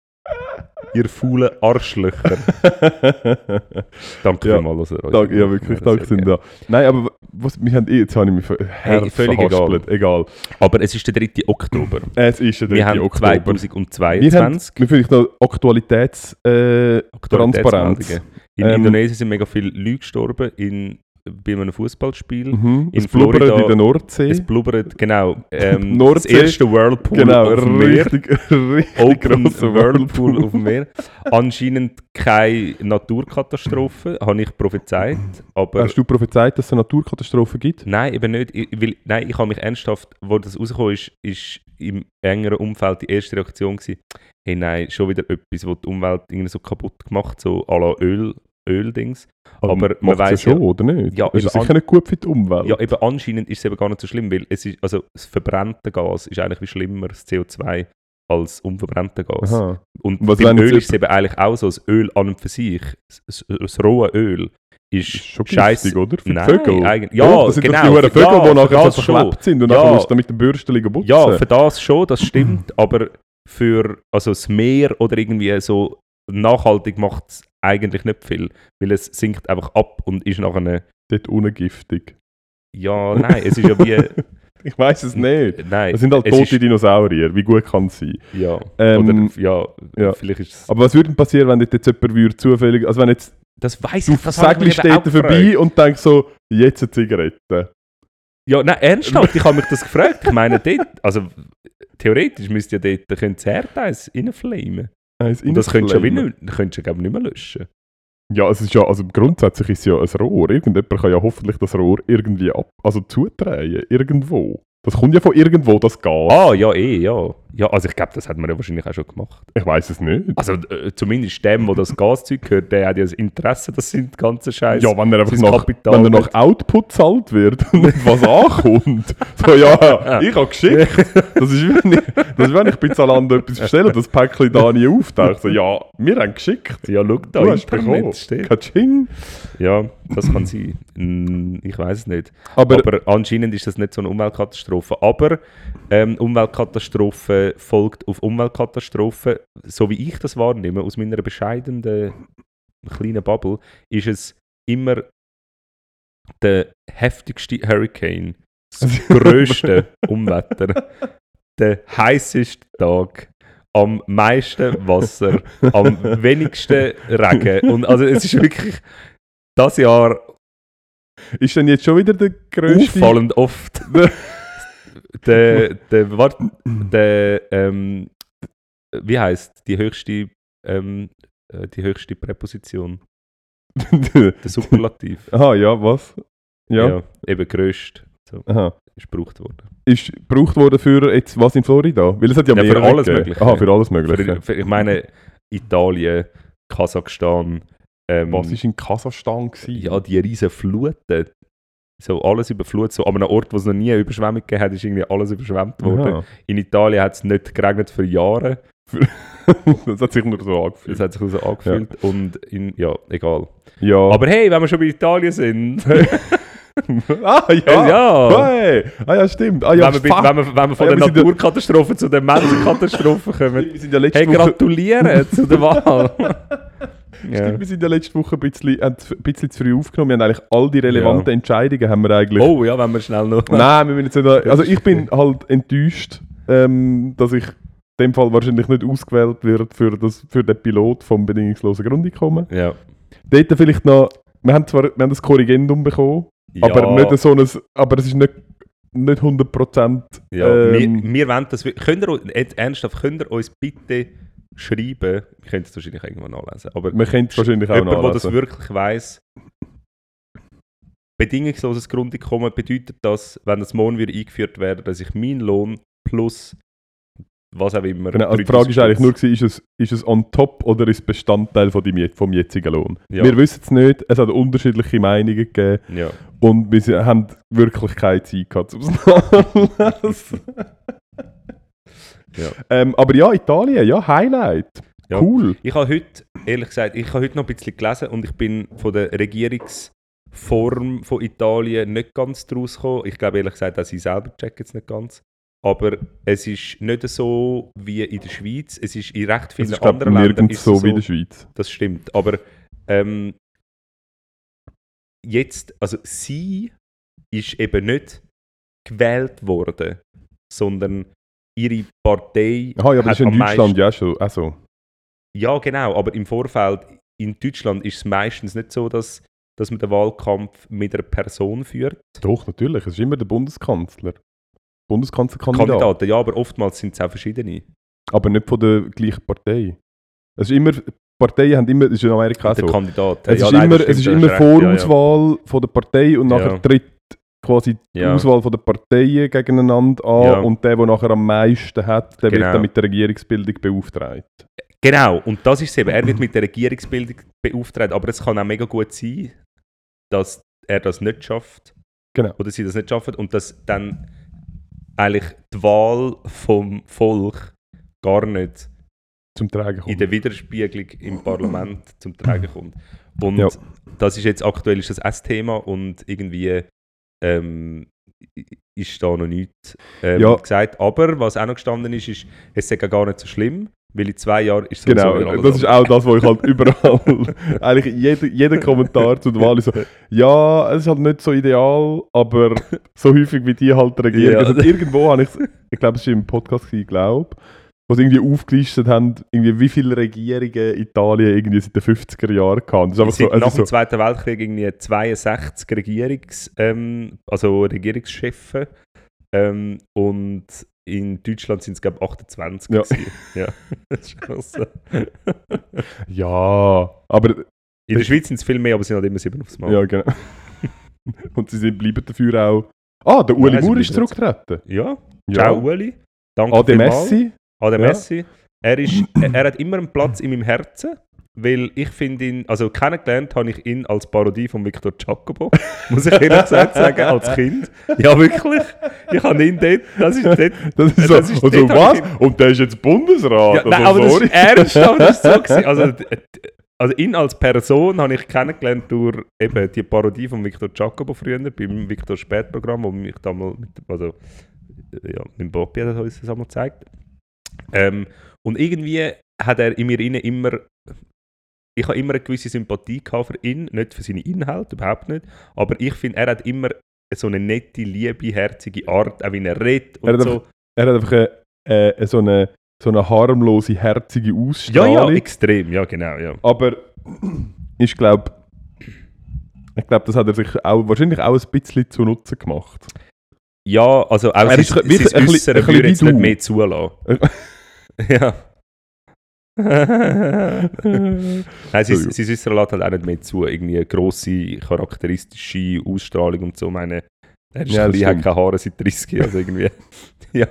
B: Ihr faulen Arschlöcher. Danke
A: Ja.
B: vielmals. dass ihr euch-
A: Danke, ja, wirklich, danke sind da. Nein, aber was, wir haben, eh- jetzt habe ich mich Herz
B: völlig
A: verhaspelt. egal.
B: Aber es ist der 3. Oktober.
A: Es ist der 3.
B: Wir haben
A: Oktober. Wir haben,
B: 2022.
A: wir vielleicht noch Aktualitäts... Äh.
B: Aktualitätsmeldungen. In
A: Ähm,
B: Indonesien sind mega viele Leute gestorben in, bei einem Fußballspiel.
A: mhm.
B: In
A: Es blubbert
B: Florida-
A: in der Nordsee.
B: Es blubbert, genau. Ähm, das
A: Nordsee.
B: erste Whirlpool
A: genau,
B: auf dem Meer.
A: richtig, richtig
B: Open Whirlpool auf dem Meer. Anscheinend keine Naturkatastrophe, habe ich prophezeit. Aber
A: Hast du prophezeit, dass es eine Naturkatastrophe gibt?
B: nein, eben nicht. Ich, weil, nein, ich habe mich ernsthaft, wo das rausgekommen ist, ist im engeren Umfeld die erste Reaktion gewesen, hey nein, schon wieder etwas, was die Umwelt irgendwie so kaputt gemacht, so à la Öl, Öldings. Aber man
A: macht's
B: weiss
A: ja schon,
B: ja-
A: oder nicht?
B: Ja,
A: ist ja
B: eben
A: sicher nicht gut für die Umwelt.
B: Ja, eben anscheinend ist es eben gar nicht so schlimm, weil es ist, also das verbrannte Gas ist eigentlich wie schlimmer, das CO2, als unverbrannte Gas.
A: Aha.
B: Und
A: Was
B: beim Öl ist es eben eigentlich auch so, das Öl an und für sich, das, das rohe Öl, ist,
A: Ist schon
B: scheiße.
A: oder? Für
B: Nein,
A: Vögel.
B: eigentlich- ja,
A: Doch, das sind
B: genau,
A: die Vögel,
B: ja,
A: die nachher
B: das
A: verklebt sind und
B: Ja.
A: nachher musst du mit dem Bürsten putzen.
B: Ja, für das schon, das stimmt, aber für also das Meer oder irgendwie so nachhaltig macht es eigentlich nicht viel, weil es sinkt einfach ab und ist nachher eine,
A: Dort unten giftig.
B: ja, nein, es ist ja wie,
A: Ich weiß es nicht.
B: nein,
A: Es sind halt tote
B: ist-
A: Dinosaurier. Wie gut kann es sein?
B: ja,
A: Ähm,
B: oder, ja,
A: ja.
B: vielleicht ist es,
A: Aber was würde passieren, wenn jetzt jemand würde zufällig... Also wenn jetzt
B: das weiß
A: du
B: ich, eben auch
A: steht vorbei
B: gefragt.
A: und denkst so, jetzt eine Zigarette.
B: Ja, nein, ernsthaft, ich habe mich das gefragt. Ich meine, dort, also theoretisch müsste ja dort könnte das Erdeis reinflamen.
A: Eins
B: Und das könntest du ja wie nicht, könntest ja, nicht mehr löschen.
A: Ja, es ist ja, also grundsätzlich ist es ja ein Rohr. Irgendjemand kann ja hoffentlich das Rohr irgendwie ab, also zudrehen, irgendwo. Das kommt ja von irgendwo, das Gas.
B: Ah, ja, eh, ja. Ja, also ich glaube, das hat man ja wahrscheinlich auch schon gemacht.
A: Ich weiß es nicht.
B: Also äh, zumindest dem, der das Gaszeug gehört, der hat ja das Interesse, dass sind die ganzen Scheiß.
A: Ja, wenn er einfach nach,
B: Kapital
A: wenn er nach Output zahlt wird und nicht was ankommt. So, ja, ich habe geschickt. Das ist, wenn ich, das ist, wenn ich bei Zalando etwas bestelle und das Päckchen da nie auftaucht. So, ja, wir haben geschickt.
B: ja, schau da,
A: Du hast bekommen. Katsching.
B: Ja, das kann sein. Mm, Ich weiß es nicht.
A: Aber,
B: Aber anscheinend ist das nicht so eine Umweltkatastrophe. Aber ähm, Umweltkatastrophe folgt auf Umweltkatastrophe. So wie ich das wahrnehme, aus meiner bescheidenen kleinen Bubble, ist es immer der heftigste Hurricane, das grösste Unwetter, der heißeste Tag, am meisten Wasser, am wenigsten Regen. Und also es ist wirklich das Jahr
A: ist denn jetzt schon wieder der grösste...
B: auffallend oft. der, der, wart, der, ähm, wie heißt die höchste, ähm, äh, die höchste Präposition? Der Superlativ.
A: Aha, ja, was? Ja,
B: eben grösst. So,
A: aha.
B: ist gebraucht worden.
A: Ist gebraucht worden für jetzt was in Florida? Weil es hat ja,
B: Ja,
A: mehr
B: für alles
A: gegeben.
B: Mögliche.
A: Aha, für alles Mögliche.
B: Für, für, ich meine, Italien, Kasachstan. Ähm,
A: was war in Kasachstan? Gewesen?
B: Ja, die riesen Fluten. So alles überflutet. So, an einem Ort, wo es noch nie eine Überschwemmung gegeben hat, ist irgendwie alles überschwemmt worden.
A: Aha.
B: In Italien hat es nicht geregnet für Jahre.
A: das hat sich nur so angefühlt.
B: Das hat sich so angefühlt. Und in, ja, egal.
A: Ja.
B: Aber hey, wenn wir schon bei Italien sind.
A: ah, ja.
B: ja.
A: Hey. Ah, ja, stimmt. Ah, ja,
B: wenn, wir, wenn, wir, wenn wir von
A: Ah, ja, ja-
B: Naturkatastrophen zu den Menschenkatastrophen kommen.
A: wir sind ja letzte
B: Hey, gratulieren zu der Wahl.
A: Stimmt, wir sind ja letzte Woche ein bisschen, haben ein bisschen zu früh aufgenommen. Wir haben eigentlich all die relevanten Entscheidungen haben wir eigentlich...
B: Oh ja, wenn wir schnell noch.
A: Nein, wir müssen jetzt nicht... Also ich bin halt enttäuscht, ähm, dass ich in dem Fall wahrscheinlich nicht ausgewählt wird für, das, für den Pilot vom bedingungslosen Grundeinkommen.
B: Ja.
A: Dort vielleicht noch... Wir haben zwar wir haben das Korrigendum bekommen, aber
B: Ja.
A: nicht so ein... Aber es ist nicht, nicht 100%...
B: Ja,
A: ähm,
B: wir, wir wollen das. Könnt ihr, jetzt ernsthaft, könnt ihr uns bitte schreiben? Wir können es wahrscheinlich irgendwann nachlesen. Aber
A: man könnte es wahrscheinlich auch
B: jemand, der das
A: nachlesen.
B: wirklich weiss, bedingungsloses Grundeinkommen bedeutet das, wenn das morgen wieder eingeführt wäre, dass ich meinen Lohn plus was auch immer.
A: Genau, also die Frage ist eigentlich nur, ist es, ist es on top oder ist es Bestandteil von deinem, vom jetzigen Lohn?
B: Ja.
A: Wir wissen es nicht, es hat unterschiedliche Meinungen gegeben
B: Ja.
A: und wir haben wirklich keine Zeit gehabt, um es nachzulesen.
B: Ja.
A: ähm, aber ja, Italien, ja, Highlight.
B: Ja.
A: Cool.
B: Ich habe heute, ehrlich gesagt, ich habe heute noch ein bisschen gelesen und ich bin von der Regierungsform von Italien nicht ganz draus gekommen. Ich glaube ehrlich gesagt, dass ich selber check jetzt nicht ganz. Aber es ist nicht so wie in der Schweiz. Es ist in recht
A: Es
B: vielen
A: ist,
B: anderen Ländern
A: nirgends
B: ist
A: so
B: es
A: wie in der Schweiz.
B: Das stimmt. Aber ähm, jetzt, also sie ist eben nicht gewählt worden, sondern ihre Partei.
A: Aha, ja, aber das ist in Deutschland
B: meisten-
A: ja schon. Also,
B: Ja, genau, aber im Vorfeld in Deutschland ist es meistens nicht so, dass, dass man den Wahlkampf mit einer Person führt.
A: doch, natürlich. Es ist immer der Bundeskanzler. Bundeskanzlerkandidat.
B: Kandidaten, ja, aber oftmals sind es auch verschiedene.
A: Aber nicht von der gleichen Partei. Es ist immer, Parteien haben immer, das ist in Amerika auch
B: Der
A: so.
B: Kandidat.
A: Es
B: ja,
A: ist
B: nein,
A: immer, es ist immer
B: recht, ja, ja.
A: Vorauswahl von der Partei und nachher tritt quasi die
B: Ja.
A: Auswahl von der Parteien gegeneinander an
B: Ja.
A: und der, der nachher am meisten hat, der
B: Genau.
A: wird dann mit der Regierungsbildung beauftragt.
B: Genau, und das ist es eben. Er wird mit der Regierungsbildung beauftragt, aber es kann auch mega gut sein, dass er das nicht schafft.
A: Genau.
B: Oder sie das nicht schaffen und dass dann eigentlich die Wahl vom Volk gar nicht
A: Zum Tragen
B: in
A: kommt.
B: der Widerspiegelung im Parlament zum Tragen kommt. Und
A: Ja.
B: das ist jetzt aktuell ist das ein Thema und irgendwie ähm, ist da noch nichts ähm,
A: Ja.
B: gesagt. Aber was auch noch gestanden ist, ist, es sei gar nicht so schlimm, weil in zwei Jahren ist
A: Genau,
B: wieder alles
A: das ist auch das, was ich halt überall, eigentlich jeder, jeder Kommentar zu der Wahl ist so, ja, es ist halt nicht so ideal, aber so häufig wie die halt regieren.
B: Ja.
A: Also irgendwo habe ich, ich glaube, es war im Podcast, ich glaube, sie irgendwie aufgelistet haben, irgendwie wie viele Regierungen Italien irgendwie seit den 50er Jahren hatten. Das ist so, also
B: nach dem
A: so
B: Zweiten Weltkrieg irgendwie 62 Regierungs, ähm, also Regierungschefe ähm, und in Deutschland sind es glaube ich 28
A: Ja.
B: ja. Das ist krass.
A: ja, aber,
B: In der Schweiz sind es viel mehr, aber es sind halt immer sieben aufs Mal.
A: ja, genau. Und sie sind, bleiben dafür auch, ah, der Uli
B: sie
A: Maurer ist zurückgetreten.
B: Ja,
A: Ja.
B: ciao Ueli. Danke
A: Ade
B: vielmals.
A: Messi.
B: Ade
A: Ja.
B: Messi. Er, ist, er hat immer einen Platz in meinem Herzen, weil ich finde ihn, also kennengelernt habe ich ihn als Parodie von Victor Giacomo, muss ich ehrlich gesagt sagen, als Kind. Ja, wirklich. Ich habe ihn dort, das ist dort,
A: Das ist so,
B: Das ist
A: und so
B: dort
A: was? Und der ist jetzt Bundesrat?
B: Ja, nein,
A: also,
B: aber das
A: sorry.
B: ist ernsthaft das ist so gewesen. Also, also ihn als Person habe ich kennengelernt durch eben die Parodie von Victor Giacomo früher, beim Victor Spät-Programm, wo mich damals mit, also, äh, ja, mit Bobby hat uns das einmal gezeigt. Ähm, und irgendwie hat er in mir immer, ich habe immer eine gewisse Sympathie gehabt für ihn, nicht für seine Inhalte, überhaupt nicht, aber ich finde, er hat immer so eine nette, liebe, herzige Art, auch wie er redet und
A: Er hat
B: so.
A: Er hat einfach eine, äh, so, eine, so eine harmlose, herzige
B: Ja,
A: Ausstrahlung.
B: ja, extrem, ja, genau, ja.
A: aber ich glaube, ich glaube, das hat er sich auch, wahrscheinlich auch ein bisschen zu Nutzen gemacht.
B: Ja, also auch
A: Er
B: sein,
A: ist
B: sein
A: ein bisschen-
B: Äußeren
A: ein
B: würde jetzt nicht mehr zulassen. ja. Nein, sein, sein Äußeren lässt halt auch nicht mehr zu. Irgendwie eine grosse, charakteristische Ausstrahlung und so. Meine, er ist
A: Ja,
B: ja, hat keine Haare seit 30 also irgendwie. ja.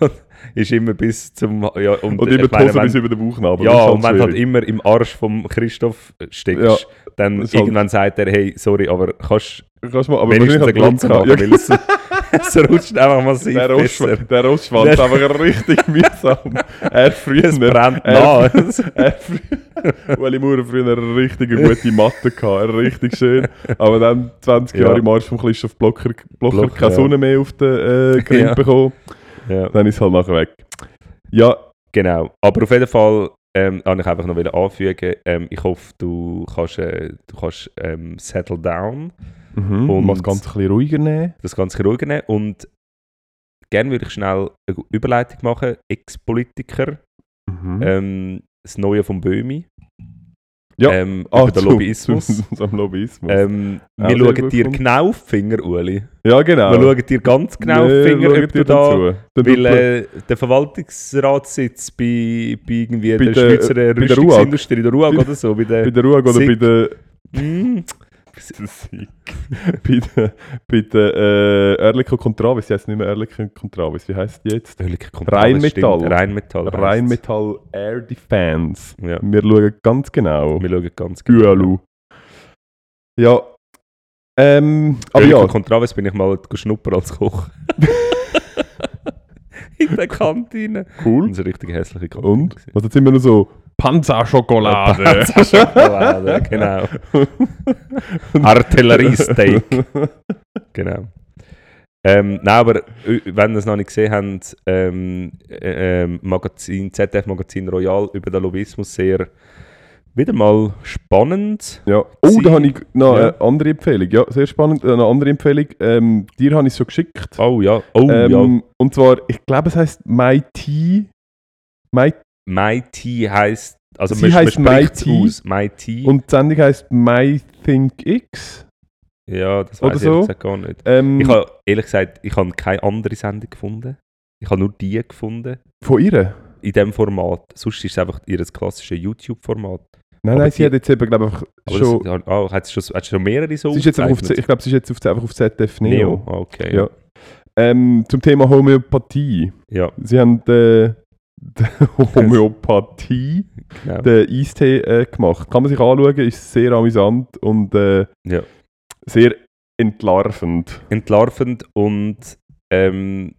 B: Und ist immer bis zum... Ja, und,
A: Und immer die Hose bis über den Bauchnabel.
B: Ja, und wenn du halt immer im Arsch vom Christoph steckst,
A: Ja,
B: dann
A: halt-
B: irgendwann sagt er, hey, sorry, aber kannst
A: Kannst du mal, aber
B: wenigstens eine Glatze
A: er
B: weil es, rutscht einfach massiv
A: der,
B: besser.
A: Rostschwanz, der Rostschwanz ist einfach richtig mühsam. Er früher...
B: Es brennt
A: er, er früher... Ueli Maurer früher eine richtig gute Matte gehabt, richtig schön. Aber dann 20
B: Ja.
A: Jahre im Arsch vom Christoph Blocher, Blocher
B: Blocher,
A: keine
B: ja.
A: Sonne mehr auf den äh, Grind
B: Ja.
A: bekommen.
B: ja.
A: Dann ist es halt nachher weg. Ja,
B: Genau. Aber auf jeden Fall ähm, wollte ich einfach noch anfügen, ähm, ich hoffe, du kannst, äh, du kannst ähm, settle down,
A: mhm.
B: Und-
A: das Ganze ein bisschen ruhiger nehmen.
B: das Ganze ruhiger nehmen und gerne würde ich schnell eine Überleitung machen. Ex-Politiker,
A: Mhm.
B: ähm, das Neue vom Böhmi,
A: ja,
B: ähm,
A: Ah,
B: über den
A: zu-
B: Lobbyismus.
A: Zu, zum Lobbyismus.
B: Ähm,
A: Auch
B: wir schauen dir
A: gefunden.
B: genau auf die Finger, Uli.
A: ja, genau.
B: Wir schauen dir ganz genau auf
A: Wir
B: die Finger, ob du da...
A: Dann
B: Weil äh, der Verwaltungsratssitz bei, bei irgendwie
A: Bei
B: der
A: der-
B: Schweizer Rüstungsindustrie, der RUAG oder so, bei der...
A: bei der Ruhe oder bei der...
B: Mm,
A: Der, bei der äh, Oerlikon Contravis, die heisst nicht mehr Oerlikon Contravis, wie heisst die jetzt? Rheinmetall.
B: stimmt. Rheinmetall. heisst's.
A: Rheinmetall Air Defense.
B: Ja,
A: Wir schauen ganz genau.
B: wir schauen ganz genau.
A: Ualu. Ja. Ähm, aber ja.
B: Contraves bin ich mal schnuppern als Koch. In der Kantine.
A: cool.
B: Das ist eine richtig hässliche Kantine.
A: Und? Was jetzt sind wir noch so? Panzerschokolade.
B: Schokolade, genau. Artilleriesteak. Genau. Ähm, nein, aber äh, wenn ihr es noch nicht gesehen habt, ähm, äh, ähm, Magazin, ZDF Magazin Royal über den Lobbyismus sehr wieder mal spannend.
A: Ja. Oh, da habe ich noch
B: Ja.
A: eine andere Empfehlung. Ja, sehr spannend. Äh, Eine andere Empfehlung. Ähm, dir habe ich es schon geschickt.
B: Oh ja, oh
A: ähm,
B: ja.
A: Und zwar, ich glaube, es heißt My Tea. My,
B: MIT heisst, also
A: Sie
B: man, man spricht's
A: MIT.
B: aus, MIT.
A: und die Sendung heisst My Think X.
B: ja, das weiß ich
A: so.
B: ehrlich gesagt gar nicht.
A: Ähm,
B: Ich habe ehrlich gesagt, ich habe keine andere Sendung gefunden. Ich habe nur die gefunden.
A: von ihr?
B: In diesem Format. Sonst ist es einfach ihr klassisches YouTube-Format.
A: Nein,
B: Aber
A: nein, sie hat jetzt eben, glaube ich, schon.
B: das, oh, hat schon, hat schon mehrere so
A: Sie ist jetzt auf, ich glaube, sie ist jetzt auf, einfach auf ZDF Neo.
B: Neo. Ah, okay.
A: Ja. Ähm, zum Thema Homöopathie.
B: Ja,
A: Sie haben äh, Homöopathie,
B: genau.
A: den Eistee äh, gemacht. Kann man sich anschauen, ist sehr amüsant und äh,
B: Ja.
A: sehr entlarvend.
B: Entlarvend und ähm,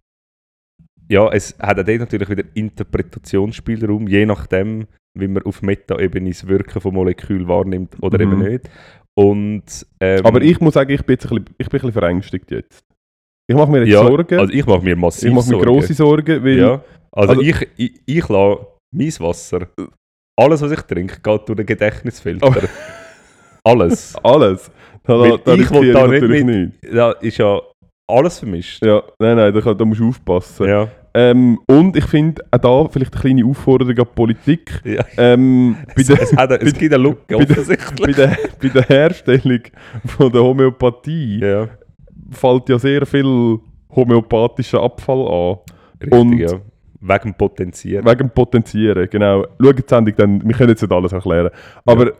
B: ja, es hat auch dort natürlich wieder Interpretationsspielraum, je nachdem, wie man auf Meta-Ebene das Wirken von Molekül wahrnimmt oder
A: Mhm.
B: eben nicht. Und, ähm,
A: Aber ich muss sagen, ich bin, jetzt ein bisschen, ich bin ein bisschen verängstigt jetzt. Ich mache mir jetzt
B: ja,
A: Sorgen.
B: Also ich mache mir massiv
A: ich mache mir
B: Sorgen.
A: grosse Sorgen, weil
B: Ja, also,
A: Also-
B: ich, ich, ich lasse mein Wasser, alles was ich trinke, geht durch den Gedächtnisfilter.
A: Oh.
B: Alles.
A: alles. Da, da, da
B: ich will da
A: ich
B: nicht mit-
A: nicht.
B: Da ist ja alles vermischt.
A: Ja, nein, nein, da, da musst du aufpassen.
B: Ja.
A: Ähm, und ich finde auch da vielleicht eine kleine Aufforderung an die Politik.
B: ja.
A: Ähm, bei,
B: Es,
A: der,
B: es, es
A: bei-
B: gibt eine Lücke,
A: bei der-
B: offensichtlich.
A: bei, der, bei der Herstellung von der Homöopathie
B: ja,
A: fällt ja sehr viel homöopathischer Abfall an.
B: richtig,
A: Und-
B: ja. Wegen Potenzieren.
A: Wegen Potenzieren, genau. Schaut die Sendung dann, wir können jetzt nicht alles erklären. Aber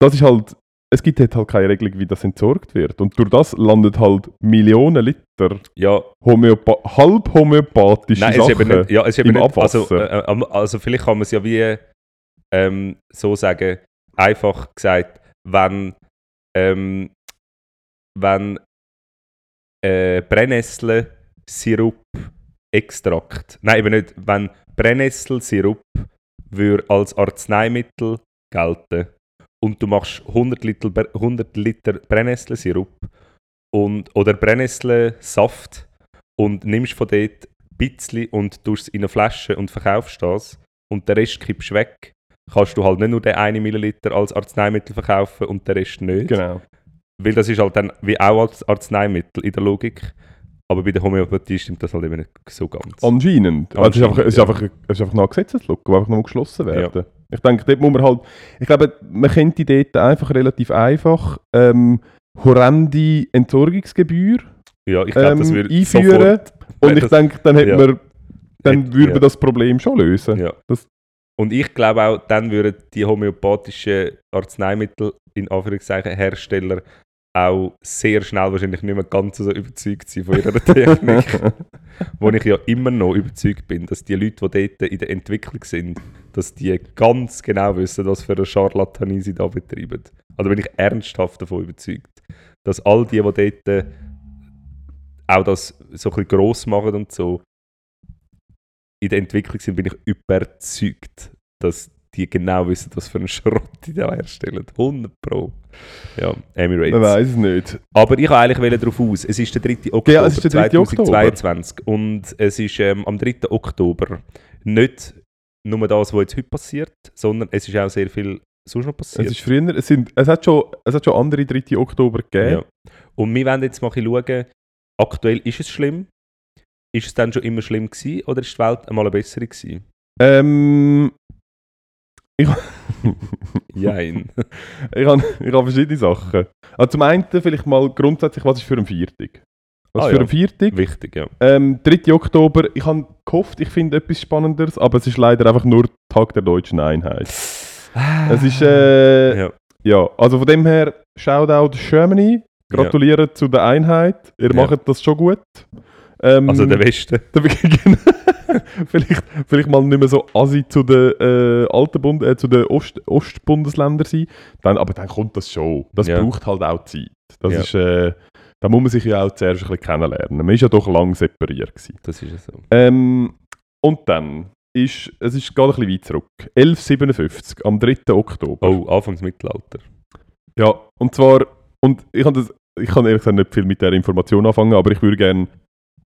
A: das ist halt, es gibt halt keine Regelung, wie das entsorgt wird. Und durch das landet halt Millionen Liter
B: Ja,
A: Homöopa halb homöopathische
B: nein,
A: Sachen.
B: eben nicht, ja, es ist eben
A: im
B: nicht also, äh, am- also vielleicht kann man es ja wie ähm, so sagen, einfach gesagt, wenn, ähm, wenn äh, Brennnessel-Sirup Extrakt, nein eben nicht, wenn Brennnessel-Sirup würde als Arzneimittel gelten und du machst 100 Liter, Bre- 100 Liter Brennnessel-Sirup und, oder Brennnesselsaft und nimmst von dort ein bisschen und tust es in eine Flasche und verkaufst das und den Rest kippst weg, kannst du halt nicht nur den 1 Milliliter als Arzneimittel verkaufen und den Rest nicht.
A: Genau.
B: Weil das ist halt dann wie auch als Arzneimittel in der Logik. Aber bei der Homöopathie stimmt das halt eben nicht so ganz.
A: Anscheinend. Also es, ist einfach, es, ist
B: ja.
A: einfach, es ist einfach noch eine Gesetzeslücke, die einfach noch geschlossen werden. Ich denke, dort muss man halt, ich glaube, man könnte dort einfach relativ einfach ähm, horrende Entsorgungsgebühr
B: ja, ich glaube, das
A: ähm,
B: würde
A: einführen. Und ich
B: das-
A: denke, dann, hätte
B: ja.
A: man, dann
B: Hätte-
A: würde
B: ja.
A: man das Problem schon lösen.
B: Ja.
A: Das-
B: Und ich glaube auch, dann würden die homöopathischen Arzneimittel, in Anführungszeichen Hersteller, auch sehr schnell wahrscheinlich nicht mehr ganz so überzeugt sein von ihrer Technik. wo ich ja immer noch überzeugt bin, dass die Leute, die dort in der Entwicklung sind, dass die ganz genau wissen, was für eine Scharlatanie sie da betreiben. Also bin ich ernsthaft davon überzeugt, dass all die, die dort äh, auch das so ein bisschen gross machen und so, in der Entwicklung sind, bin ich überzeugt, dass die genau wissen, was für einen Schrott die da herstellen. 100 Pro. Ja, Emirates.
A: man weiß es nicht.
B: Aber ich wollte eigentlich wollen darauf aus. Es ist der 3. Oktober
A: Ja, es ist der 3. Oktober.
B: 2022 und es ist ähm, am 3. Oktober nicht nur das, was jetzt heute passiert, sondern es ist auch sehr viel sonst noch
A: Es
B: passiert.
A: ist früher, es, sind, es, hat schon, es hat schon andere 3. Oktober gegeben.
B: ja. Und wir werden jetzt mal schauen, aktuell ist es schlimm? Ist es dann schon immer schlimm gewesen oder ist die Welt einmal eine bessere gewesen?
A: Ähm, ich,
B: Jein.
A: ich habe ich hab verschiedene Sachen. Also zum einen vielleicht mal grundsätzlich, was ist für ein Viertag? Was
B: Ah,
A: für
B: ja.
A: ein Viertag?
B: Wichtig, ja.
A: Ähm, 3. Oktober, ich habe gehofft, ich finde etwas Spannenderes, aber es ist leider einfach nur Tag der deutschen Einheit. Es ist, äh, ja.
B: ja.
A: also von dem her Shoutout Germany. Gratuliere zu der Einheit. Ihr
B: Ja.
A: macht das schon gut. Ähm,
B: Also der Westen.
A: der Beginn- vielleicht, vielleicht mal nicht mehr so assi zu den äh, alten Bund, äh, zu den Ost, Ostbundesländern sein. Dann, aber dann kommt das schon. Das
B: Ja.
A: braucht halt auch Zeit. Das
B: Ja.
A: ist, äh, da muss man sich ja auch zuerst ein bisschen kennenlernen. Man ist ja doch lang separiert gewesen.
B: Das ist ja so.
A: Ähm, und dann ist, es ist gerade ein bisschen weit zurück. 1157, am 3. Oktober.
B: Oh, Anfangs Mittelalter.
A: Ja, und zwar, und ich kann, das, ich kann ehrlich gesagt nicht viel mit der Information anfangen, aber ich würde gerne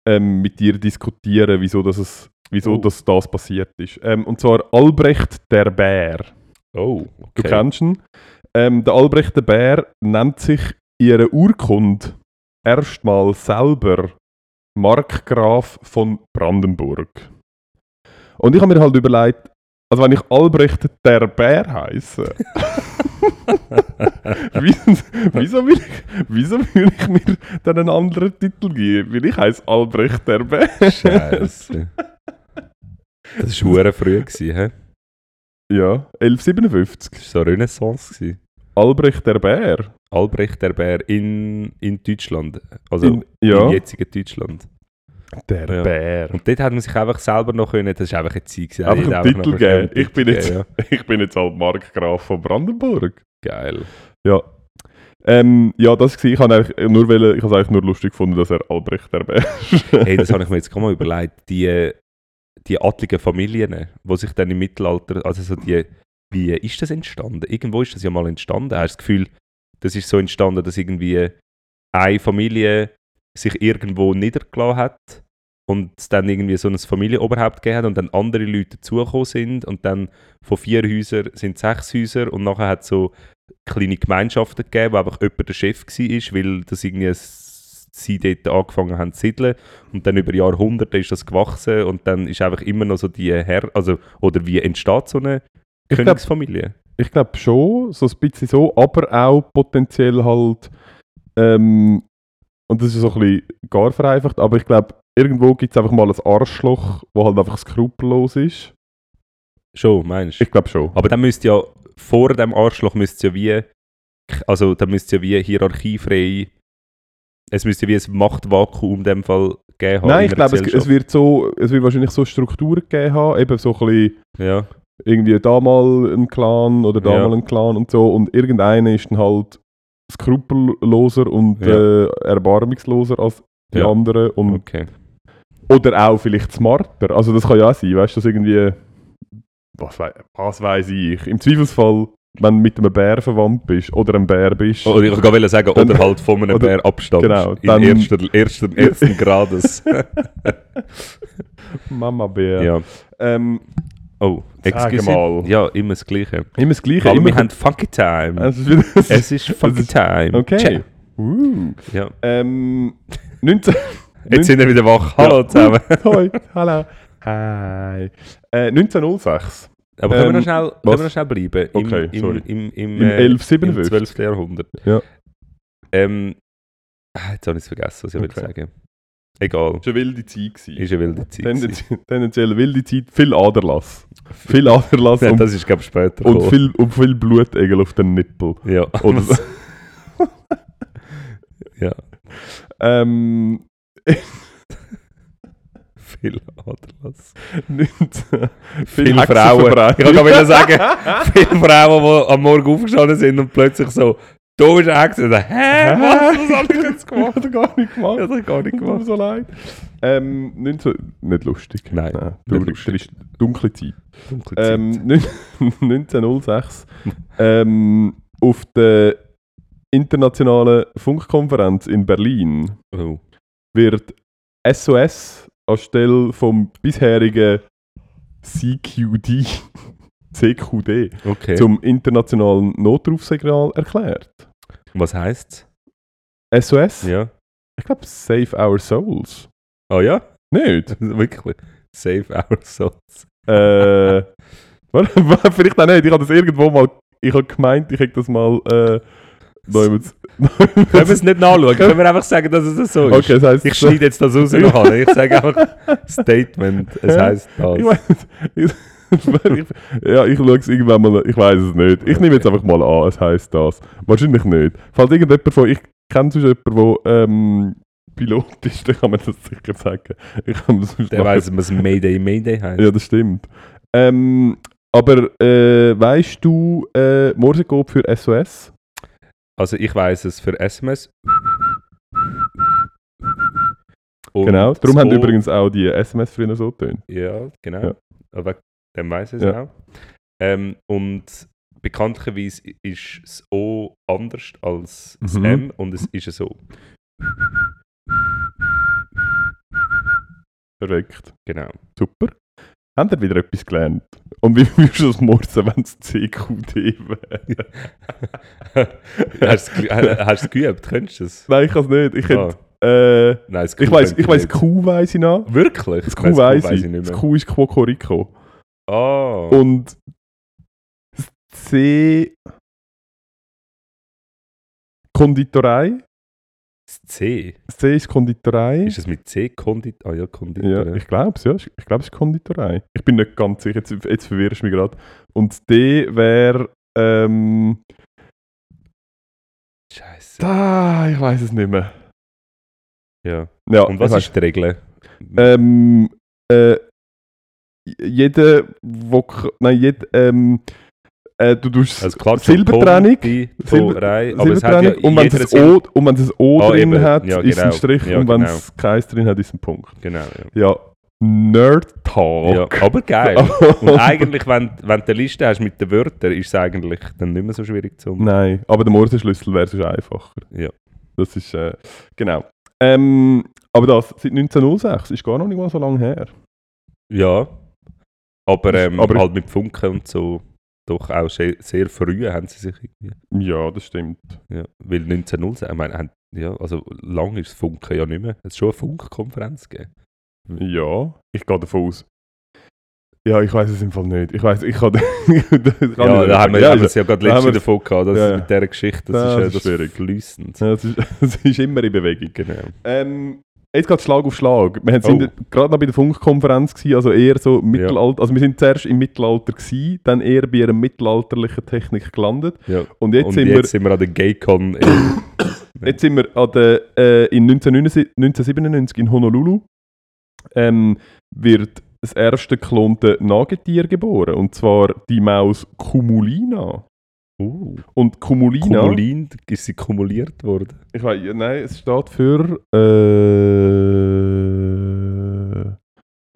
A: ähm, mit dir diskutieren, wieso, das, es, wieso
B: Oh.
A: das, das passiert ist. Ähm, und zwar Albrecht der Bär.
B: Oh,
A: Du
B: okay.
A: kennst ihn. Ähm, der Albrecht der Bär nennt sich in ihrer Urkunde erstmal selber Markgraf von Brandenburg. Und ich habe mir halt überlegt, also wenn ich Albrecht der Bär heiße, wieso, will ich, wieso will ich mir dann einen anderen Titel geben? Weil ich heiße Albrecht der Bär.
B: Scheiße. Das war hure früh, gewesen, hä?
A: Ja, 1157.
B: Das war so Renaissance. Gewesen.
A: Albrecht der Bär.
B: Albrecht der Bär in, in Deutschland. Also
A: In- ja.
B: im jetzigen Deutschland.
A: Der
B: Ja.
A: Bär.
B: Und dort hat man sich einfach selber noch können, das ist einfach eine Zeit gewesen.
A: Einfach einen
B: noch
A: Titel
B: noch
A: geben. Ich bin jetzt-
B: geben,
A: Ich bin jetzt halt Markgraf von Brandenburg.
B: ja. Geil.
A: Ja. Ähm, ja, das war ich. habe eigentlich nur wollen, ich habe es eigentlich nur lustig gefunden, dass er Albrecht der Bär ist.
B: Hey, das habe ich mir jetzt gerade mal überlegt. Die, die adligen Familien, die sich dann im Mittelalter, also so die, wie ist das entstanden? Irgendwo ist das ja mal entstanden. Hast du das Gefühl, das ist so entstanden, dass irgendwie eine Familie sich irgendwo niedergelassen hat und es dann irgendwie so ein Familienoberhaupt gegeben hat und dann andere Leute dazugekommen sind und dann von vier Häusern sind sechs Häuser und nachher hat es so kleine Gemeinschaften gegeben, wo einfach jemand der Chef war, weil das irgendwie sie dort angefangen haben zu siedeln und dann über Jahrhunderte ist das gewachsen und dann ist einfach immer noch so die Herr, also oder wie entsteht so eine
A: Ich glaub-
B: Königsfamilie?
A: ich glaube schon, so ein bisschen so, aber auch potenziell halt, ähm, und das ist so ein bisschen gar vereinfacht, aber ich glaube, irgendwo gibt es einfach mal ein Arschloch, wo halt einfach skrupellos ist.
B: Schon, meinst du?
A: Ich glaube schon.
B: Aber dann müsste ja, vor dem Arschloch müsste es ja wie, also da müsste ja wie hierarchiefrei, es müsste ja wie ein Machtvakuum in dem Fall geben haben
A: Nein,
B: in
A: ich glaube, es, es wird so, es wird wahrscheinlich so Strukturen gegeben haben, eben so ein bisschen
B: Ja,
A: irgendwie da mal ein Clan oder da
B: Ja.
A: mal ein Clan und so und irgendeiner ist dann halt skrupelloser und
B: Ja.
A: äh, erbarmungsloser als die anderen und,
B: okay.
A: Oder auch vielleicht smarter. Also das kann ja auch sein, weißt du, dass irgendwie was, wei was weiß ich, im Zweifelsfall, wenn du mit einem Bär verwandt bist oder ein Bär bist,
B: Oder ich wollte gerade sagen,
A: Dann-
B: oder halt von einem
A: oder-
B: Bär abstammst.
A: genau,
B: in
A: dann-
B: erster, erster, ersten Grades.
A: Mama Bär.
B: ja.
A: Ähm,
B: Oh,
A: Sag
B: excuse.
A: mal.
B: Ja, immer das Gleiche.
A: immer das Gleiche.
B: Aber
A: immer
B: wir haben Funky Time.
A: es ist wieder,
B: es ist Funky Time.
A: okay. Uh.
B: Ja.
A: Ähm, 19...
B: Jetzt sind wir wieder wach. Hallo
A: Ja.
B: zusammen.
A: Hoi, hallo. Hi. Äh, 1906.
B: Aber können, wir
A: Ähm,
B: noch schnell, können wir noch schnell bleiben? Im,
A: Okay,
B: im,
A: sorry.
B: Im, im,
A: Im
B: äh,
A: 1157.
B: Im 12. Jahrhundert.
A: Ja.
B: Ähm, ah, jetzt habe ich es vergessen, was ich
A: Okay.
B: will sagen. Egal.
A: War eine wilde Zeit. gewesen.
B: Ist eine wilde Zeit. gewesen.
A: Tendenziell, wilde Zeit. Viel Aderlass. Viel Aderlass
B: Ja,
A: und,
B: das ist, glaube ich, später
A: und,
B: gekommen.
A: viel, und viel Blutegel auf den Nippel.
B: Ja.
A: Oder
B: ja,
A: ähm,
B: viel Aderlass.
A: 19,
B: Viele. Frauen. Ich kann gerade sagen, viele Frauen, die am Morgen aufgestanden sind und plötzlich so, du bist eine Hexe. Hä? Was? Was habe ich jetzt gemacht?
A: Er gar nicht gemacht.
B: Das habe ich gar nicht gemacht.
A: so leid. Ähm, 19, nicht lustig.
B: Nein,
A: Nein
B: nicht lustig.
A: Dunkle Zeit.
B: Dunkle Zeit.
A: Ähm, 1906 ähm, auf der internationalen Funkkonferenz in Berlin
B: oh.
A: Wird SOS anstelle vom bisherigen CQD, CQD
B: Okay.
A: zum internationalen Notrufsignal erklärt.
B: Was heisst
A: SOS?
B: Ja.
A: Ich glaube Save Our Souls.
B: Oh ja?
A: Nicht?
B: Wirklich. Save our souls.
A: äh, vielleicht auch nicht. Ich habe das irgendwo mal. Ich habe gemeint, ich hätte das mal. Äh, neu mit,
B: Können wir es nicht nachschauen? Können wir einfach sagen, dass es so ist?
A: Okay, das heisst.
B: Ich schneide jetzt das raus noch. Ich sage einfach Statement. Es heisst das.
A: Ich ich, ja, ich schaue es irgendwann mal, ich weiß es nicht. Ich nehme jetzt einfach mal an, es heisst das. Wahrscheinlich nicht. Falls irgendjemand von, ich kenne sonst jemanden, der ähm, Pilot ist, dann kann man das sicher sagen. Ich
B: Der weiß, was Mayday Mayday heißt.
A: Ja, das stimmt. Ähm, aber äh, weißt du äh, Morsecode für SOS?
B: Also ich weiß es für SMS. Und
A: genau. Darum haben übrigens auch die SMS früher so getönt.
B: Ja, genau.
A: Ja.
B: Aber dem weiß ich es
A: Ja.
B: auch. Ähm, und bekanntlicherweise ist das O anders als das
A: Mhm.
B: M und es ist so.
A: Perfekt.
B: Genau.
A: Super. Haben ihr wieder etwas gelernt? Und wie würdest du das morsen, wenn es CQD wäre?
B: hast du es ge- hast du es geübt? Könntest du es?
A: Nein, ich kann es nicht. Ich,
B: Ah.
A: hätte, äh,
B: Nein, das
A: ich weiß ich
B: nicht.
A: Q weiss ich noch.
B: Wirklich?
A: Das Q weiss ich.
B: nicht
A: Das. Q ist Quocorico.
B: Ah.
A: Und das C. Konditorei.
B: Das C.
A: Das C ist Konditorei.
B: Ist es mit C? Kondit ah ja, Konditor.
A: Ja, ich glaube es, ja. Ich glaube, es ist Konditorei. Ich bin nicht ganz sicher, jetzt, jetzt verwirrst du mich gerade. Und das D wäre. Ähm,
B: Scheiße.
A: da, ich weiß es nicht mehr.
B: Ja.
A: Ja,
B: Und was ist die Regel?
A: Ähm, äh, jeder, wo. Nein, jeder. Ähm, äh, du tust
B: also klar,
A: Silbertrennung.
B: Aber es ja
A: und wenn es ein O, und wenn es ein O
B: Ah,
A: drin
B: eben.
A: hat,
B: Ja,
A: ist ein
B: genau.
A: Strich.
B: Ja,
A: und wenn
B: genau.
A: es keins drin hat, ist ein Punkt.
B: Genau, ja.
A: Ja, Nerd Talk.
B: Aber geil. Und eigentlich, wenn, wenn du eine Liste hast mit den Wörtern, ist es eigentlich dann nicht mehr so schwierig zu
A: Nein, aber der Morsenschlüssel wäre sonst einfacher.
B: Ja.
A: Das ist, äh, genau. Ähm, aber das, seit 1906, ist gar noch nicht mal so lange her.
B: Ja. Aber, ähm,
A: aber-
B: halt mit Funken und so, doch auch sehr, sehr früh haben sie sich irgendwie.
A: Ja, das stimmt.
B: Ja. Weil 1906, ich meine, haben, ja, also lang ist das Funken ja nicht mehr. Es schon eine Funkkonferenz gegeben.
A: Ja, ich gehe davon aus. Ja, ich weiß es im Fall nicht. Ich weiß, ich kann. das kann
B: Ja,
A: ich
B: da haben wir,
A: ja,
B: haben wir
A: also-
B: es ja gerade letztens davon gehabt, dass
A: Ja, ja.
B: mit dieser Geschichte, das,
A: Das
B: ist, äh,
A: ist
B: das
A: schwierig.
B: fließend.
A: ja, es, ist, es ist immer in Bewegung.
B: Genau.
A: Ähm, jetzt geht Schlag auf Schlag. Wir sind
B: Oh.
A: gerade noch bei der Funkkonferenz, gewesen, also eher so Mittelalter. Also wir sind zuerst im Mittelalter, gewesen, dann eher bei einer mittelalterlichen Technik gelandet.
B: Ja.
A: Und jetzt
B: und
A: sind
B: jetzt
A: wir
B: sind wir an der Gaycon.
A: Jetzt sind wir an der, äh, in 1999 1997 in Honolulu. Ähm, wird das erste geklonte Nagetier geboren. Und zwar die Maus Cumulina.
B: Uh,
A: Und Cumulina.
B: Kumulin, ist sie kumuliert worden?
A: Ich weiß, nein, es steht für äh,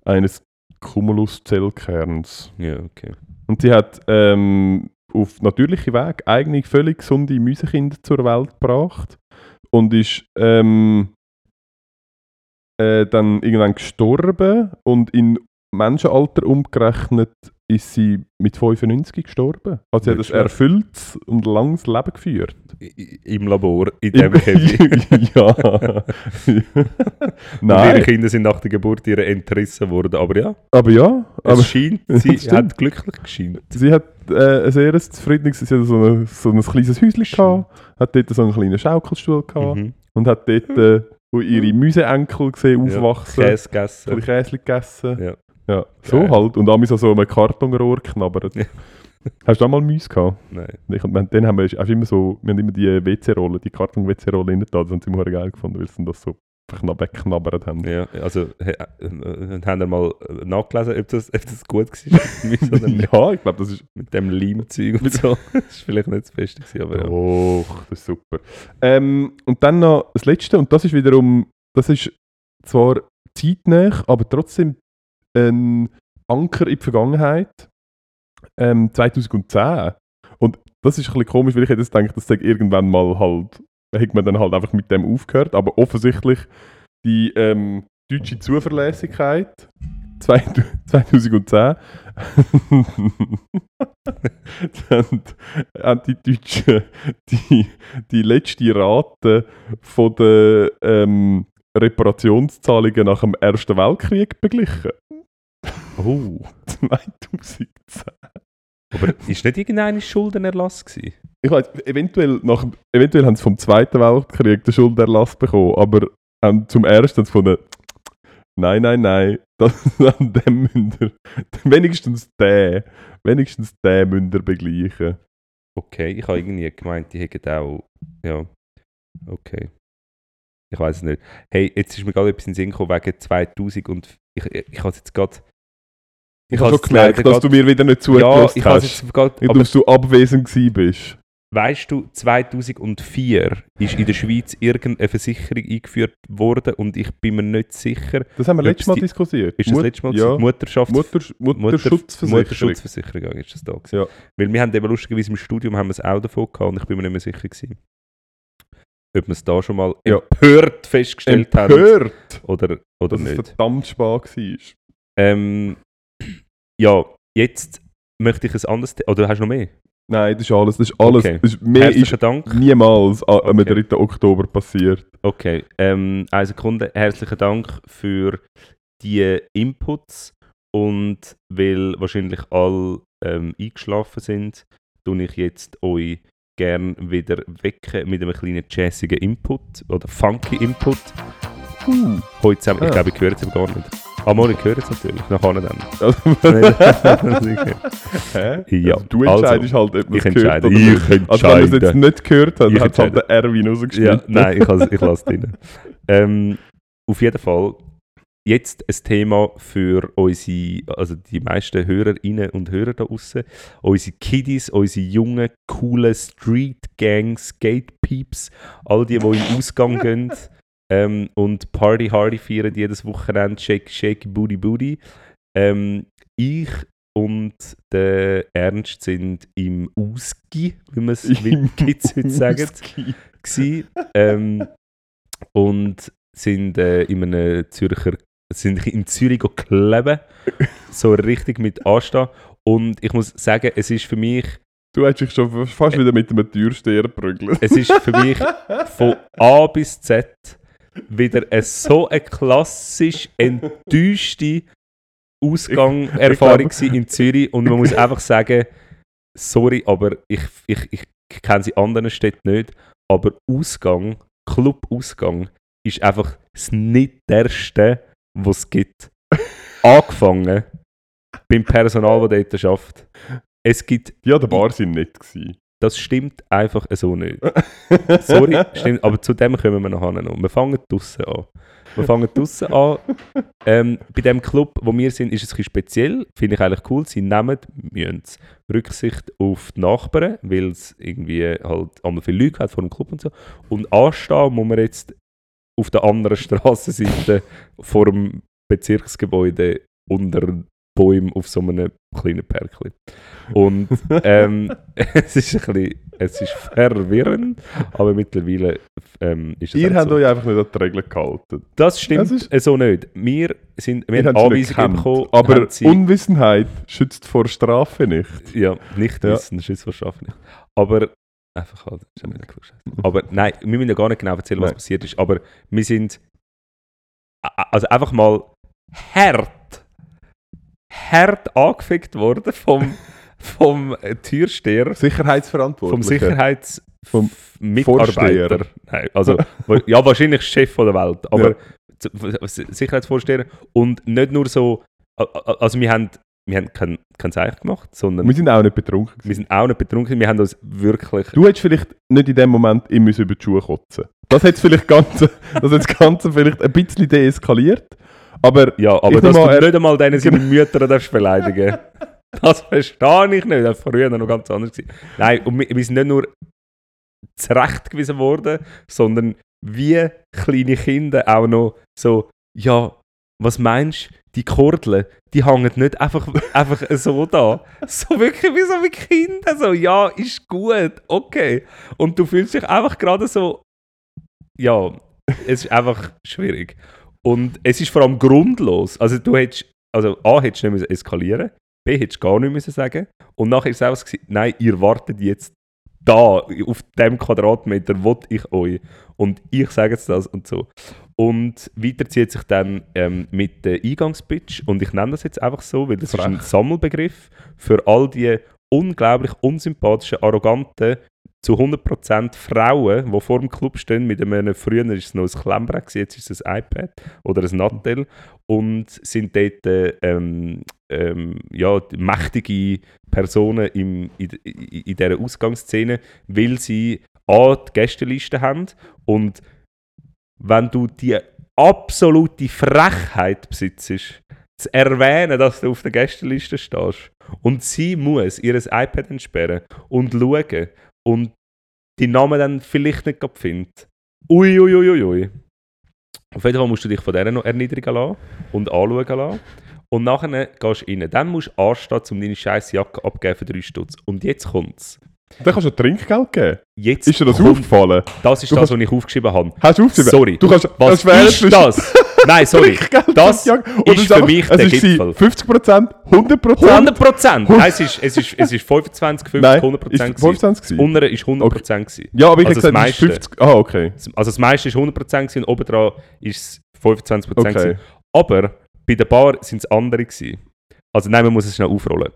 A: eines Cumulus-Zellkerns.
B: Ja, okay.
A: Und sie hat ähm, auf natürliche Weg eigene völlig gesunde Mäusekinder zur Welt gebracht und ist ähm, äh, dann irgendwann gestorben und in Menschenalter umgerechnet ist sie mit 95 gestorben. Also sie hat ein erfülltes und langes Leben geführt.
B: Im Labor, in dem Käfig.
A: ja.
B: Und ihre
A: Nein,
B: Kinder sind nach der Geburt ihre entrissen worden. Aber ja,
A: aber ja.
B: es
A: Aber
B: scheint, sie hat glücklich geschienen.
A: sie hat äh, ein sehr zufriedenes, sie hat so, eine, so ein kleines Häuschen gehabt, hat dort so einen kleinen Schaukelstuhl gehabt
B: Mhm.
A: und hat dort, äh, wo ihre Müseenkel gesehen
B: Ja,
A: aufwachsen,
B: Käse
A: so
B: gegessen.
A: Käse gegessen.
B: Ja.
A: Ja, so
B: Geil.
A: halt. Und damals so so einem Kartonrohr knabbert.
B: Ja.
A: Hast du auch mal Müs gehabt?
B: Nein.
A: Ich, wir, dann haben wir, hast immer so, wir haben immer die WC-Rollen, die Karton-WC-Rollen rein da. Das haben sie immer geil gefunden, weil sie das so einfach wegknabbert haben.
B: Ja, also he, äh, äh, haben wir mal nachgelesen, ob das, ob das gut war
A: ja, ich glaube, das ist.
B: mit dem Leimzeug und so. Das ist vielleicht nicht das Beste gewesen, aber ja.
A: Oh, das ist super. Ähm, und dann noch das Letzte, und das ist wiederum, das ist zwar zeitnah, aber trotzdem ein Anker in die Vergangenheit. Ähm, 2010. Und das ist ein bisschen komisch, weil ich hätte jetzt gedacht, das sei irgendwann mal halt, hätte man dann halt einfach mit dem aufgehört, aber offensichtlich die ähm, deutsche Zuverlässigkeit 2010 dann haben die Deutschen die, die letzte Rate von den ähm, Reparationszahlungen nach dem Ersten Weltkrieg beglichen.
B: Oh.
A: 2010.
B: Aber ist nicht irgendein Schuldenerlass gewesen?
A: Ich weiß, eventuell, nach, eventuell haben sie vom Zweiten Weltkrieg den Schuldenerlass bekommen, aber ähm, zum Ersten haben gefunden, nein, nein, nein, Das, an dem ihr, wenigstens den, wenigstens den ihr begleichen.
B: Okay, ich habe irgendwie gemeint, die hätten auch. Ja. Okay. Ich weiß es nicht. Hey, jetzt ist mir gerade etwas in den Sinn gekommen wegen 2000 und ich, ich, ich habe es jetzt gerade.
A: Ich habe schon
B: es
A: gemerkt, dass du
B: grad-
A: mir wieder nicht
B: Ja,
A: zugelassen
B: es
A: hast.
B: gerade.
A: Aber, dass du abwesend bist.
B: weißt du, 2004 ist in der Schweiz irgendeine Versicherung eingeführt worden und ich bin mir nicht sicher.
A: Das haben wir letztes Mal
B: die-
A: diskutiert.
B: Ist das
A: Mut-
B: letzte Mal
A: Ja?
B: Mutterschafts
A: Mutter, Mutterschutzversicherung.
B: Mutterschutzversicherung ja, ist das da gewesen.
A: Ja.
B: Weil wir haben eben lustigerweise im Studium haben wir es auch davon gehabt und ich bin mir nicht mehr sicher gewesen, ob wir es da schon mal
A: Ja.
B: empört festgestellt haben
A: Empört,
B: oder, oder
A: dass es
B: nicht.
A: verdammt spät war.
B: Ähm, ja, jetzt möchte ich ein anderes... The oder hast du noch mehr?
A: Nein, das ist alles. Das ist alles.
B: Okay.
A: Das ist, mehr
B: Herzlichen
A: ist
B: Dank.
A: niemals am
B: Okay.
A: 3. Oktober passiert.
B: Okay, ähm, eine Sekunde. Herzlichen Dank für die Inputs und weil wahrscheinlich alle ähm, eingeschlafen sind, tue ich jetzt euch gern wieder wecken mit einem kleinen jazzigen Input oder funky Input. Heute zusammen, ich
A: Ah.
B: glaube, ich höre es aber gar nicht. Ah, mal, ich höre es natürlich, nachher dann.
A: Also. Hä?
B: Ja,
A: Also, du
B: also,
A: entscheidest halt, ob man
B: ich
A: es gehört
B: entscheide.
A: oder
B: Ich
A: nicht. Also wenn man es jetzt
B: entscheide.
A: nicht gehört hat, hat es halt
B: entscheide.
A: der Erwin
B: Ja,
A: rausgeschnitten.
B: nein, ich, has- ich lasse es drin. Ähm, auf jeden Fall, jetzt ein Thema für unsere, also die meisten Hörerinnen und Hörer da draußen, unsere Kiddies, unsere jungen, coolen Street Gangs, Skate Peeps, all die, die in den Ausgang gehen ähm, und Party Hardy feiern jedes Wochenende, Shake, Shake, Booty, Booty. Ähm, ich und der Ernst sind im Ausgi, wie man es wie Kids heute sagen gsi, ähm, und sind äh, in einem Zürcher sind in Zürich kleben, so richtig mit anstehen. Und ich muss sagen, es ist für mich,
A: Du hättest dich schon fast wieder mit einem Türsteher prügeln.
B: es ist für mich von A bis Z wieder eine, so eine klassisch enttäuschte gewesen in Zürich und man muss einfach sagen, sorry, aber ich, ich, ich kenne sie in anderen Städten nicht, aber Ausgang, Club-Ausgang ist einfach das Nitterste, was es gibt. Angefangen beim Personal, das dort arbeitet. Es gibt,
A: Ja, der Bar sind nett gewesen.
B: Das stimmt einfach so nicht. Sorry, stimmt, aber zu dem kommen wir nachher noch. Wir fangen draussen an. Wir fangen draussen an. Ähm, bei dem Club, wo wir sind, ist es ein speziell. Finde ich eigentlich cool. Sie nehmen müssen Rücksicht auf die Nachbarn, weil es irgendwie halt einmal viele Leute hat vor dem Club und so. Und anstehen muss man jetzt auf der anderen Straßenseite vor dem Bezirksgebäude unter Bäumen auf so einem kleinen Perkli. Und ähm, es ist ein bisschen, es ist verwirrend, aber mittlerweile ähm, ist es
A: Ihr habt
B: so.
A: euch einfach nicht an die Regeln gehalten.
B: Das stimmt
A: Das ist-
B: so nicht. Wir, sind, wir haben
A: nicht
B: Anweisungen bekommen.
A: Aber Unwissenheit schützt vor Strafe nicht.
B: ja, nicht
A: Ja.
B: wissen, das ist wahrscheinlich nicht. Aber einfach halt, ist ja klug. Aber nein, wir müssen ja gar nicht genau erzählen, was
A: Nein.
B: passiert ist. Aber wir sind also einfach mal hart, hart angefickt worden vom, vom Türsteher,
A: Sicherheitsverantwortlich.
B: vom Sicherheits...
A: Vom
B: Mitarbeiter. Nein, also, ja, wahrscheinlich Chef von der Welt, aber
A: Ja.
B: Sicherheitsvorsteher und nicht nur so, also wir haben, wir haben kein, kein Zeichen gemacht, sondern
A: Wir sind auch nicht betrunken.
B: wir
A: gewesen.
B: sind auch nicht betrunken, wir haben uns wirklich...
A: Du hättest vielleicht nicht in dem Moment müssen über die Schuhe kotzen Das hat vielleicht Ganze, das hat das Ganze vielleicht ein bisschen deeskaliert. Aber
B: Ja, aber
A: Ich
B: dass
A: nehme
B: du nicht einmal deine seine Mütter darfst beleidigen das verstehe ich nicht. Das war früher noch ganz anders. Gewesen. Nein, und wir, wir sind nicht nur zurechtgewiesen worden, sondern wie kleine Kinder auch noch so, ja, was meinst du, die Kordeln, die hängen nicht einfach, einfach so da. So wirklich wie so wie Kinder, so, ja, ist gut, okay. Und du fühlst dich einfach gerade so, ja, es ist einfach schwierig. Und es ist vor allem grundlos. Also du hättest, also A hättest du nicht müssen eskalieren, B hättest du gar nicht müssen sagen. Und nachher ist es einfach, gewesen, nein, ihr wartet jetzt da, auf dem Quadratmeter, wo ich euch. Und ich sage jetzt das und so. Und weiter zieht sich dann ähm, mit der Eingangspitch, und ich nenne das jetzt einfach so, weil das ist ein
A: Frech.
B: Sammelbegriff für all die unglaublich unsympathischen, arroganten, zu 100% Frauen, die vor dem Club stehen. Mit einem, früher war es noch ein Klemmbrett, jetzt ist es ein iPad oder ein Nattel. Und sind dort äh, ähm, ähm, ja, mächtige Personen im, in, in, in dieser Ausgangsszene, weil sie A, die Gästeliste haben und wenn du die absolute Frechheit besitzt, zu erwähnen, dass du auf der Gästeliste stehst und sie muss ihr iPad entsperren und schauen und die Namen dann vielleicht nicht findet. Ui, ui, ui, ui. Auf jeden Fall musst du dich von dieser noch erniedrigen lassen und anschauen lassen. Und nachher gehst du rein. Dann musst du anstehen, um deine scheiß Jacke abzugeben für 3 Stutz. Und jetzt kommt's.
A: Dann kannst du Trinkgeld geben.
B: Jetzt
A: Ist dir das
B: kommt-
A: aufgefallen?
B: Das ist
A: Du
B: das,
A: kannst-
B: was ich aufgeschrieben habe.
A: Hast du aufgeschrieben?
B: Sorry.
A: Du kannst,
B: Was
A: das
B: ist das? Nein, sorry.
A: Trinkgeld
B: Das ist
A: es
B: für
A: einfach-
B: mich der
A: ist
B: Gipfel.
A: 50%, 100%.
B: 100 Prozent! Nein, es ist, es, ist, es ist 25, 50,
A: Nein,
B: 100
A: ist
B: Prozent.
A: 25 gewesen?
B: Untere ist 100 Prozent. gewesen.
A: Ja, aber ich
B: Also das
A: gesagt, es ist
B: meiste.
A: 50. Ah, okay.
B: Also das meiste ist 100 Prozent und obendran ist es 25 Prozent.
A: Okay.
B: Aber bei der Bar sind es andere. Gewesen. Also nein, man muss es schnell aufrollen.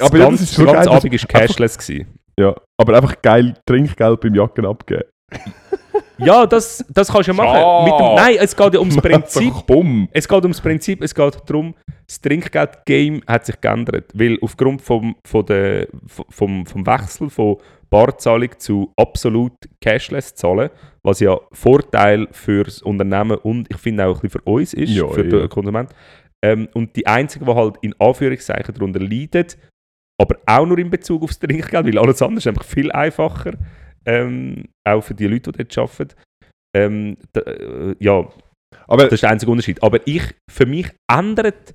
A: Aber ja, das ist geil.
B: Abend war cashless. Gewesen.
A: Ja, aber einfach geil Trinkgeld beim Jacken abgeben.
B: Ja, das, das kannst du ja machen. Mit dem, nein, es geht ja ums Prinzip. Es geht ums Prinzip, es geht darum, das Trinkgeld-Game hat sich geändert. Weil aufgrund vom, von der, vom, vom Wechsel von Barzahlung zu absolut cashless zahlen, was ja Vorteil für das Unternehmen und ich finde auch ein bisschen für uns ist,
A: Ja,
B: für
A: ja.
B: den Konsument. Ähm, und die einzigen, die halt in Anführungszeichen darunter leiden, aber auch nur in Bezug aufs Trinkgeld, weil alles andere ist einfach viel einfacher, ähm, auch für die Leute, die dort arbeiten. Ähm, da, äh, ja,
A: Aber
B: das ist der einzige Unterschied. Aber ich, für mich ändert
A: Nein,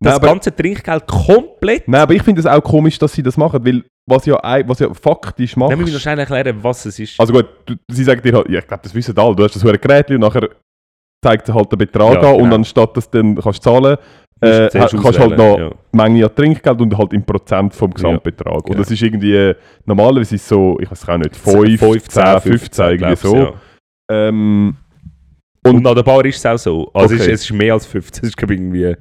B: das
A: aber-
B: ganze Trinkgeld komplett.
A: Nein, aber ich finde es auch komisch, dass sie das machen, weil was ja, was ja faktisch macht.
B: Dann müssen wir wahrscheinlich erklären, was es ist.
A: Also gut, du, sie sagen dir halt, ja, ich glaube, das wissen alle, du hast das Gerät und nachher zeigt er halt den Betrag
B: Ja,
A: an und
B: genau.
A: anstatt dass du dann kannst zahlen
B: du
A: äh, kannst halt noch
B: ja.
A: Menge an Trinkgeld und halt in Prozent vom Gesamtbetrag. Und
B: Ja.
A: das ist irgendwie, normalerweise ist es so, ich weiß auch nicht, 5, 10, 15, irgendwie so.
B: ja.
A: Ähm,
B: Und,
A: Und-
B: an der Bar ist es auch so. Also es,
A: Okay.
B: ist, es ist mehr als 15, es ist ich irgendwie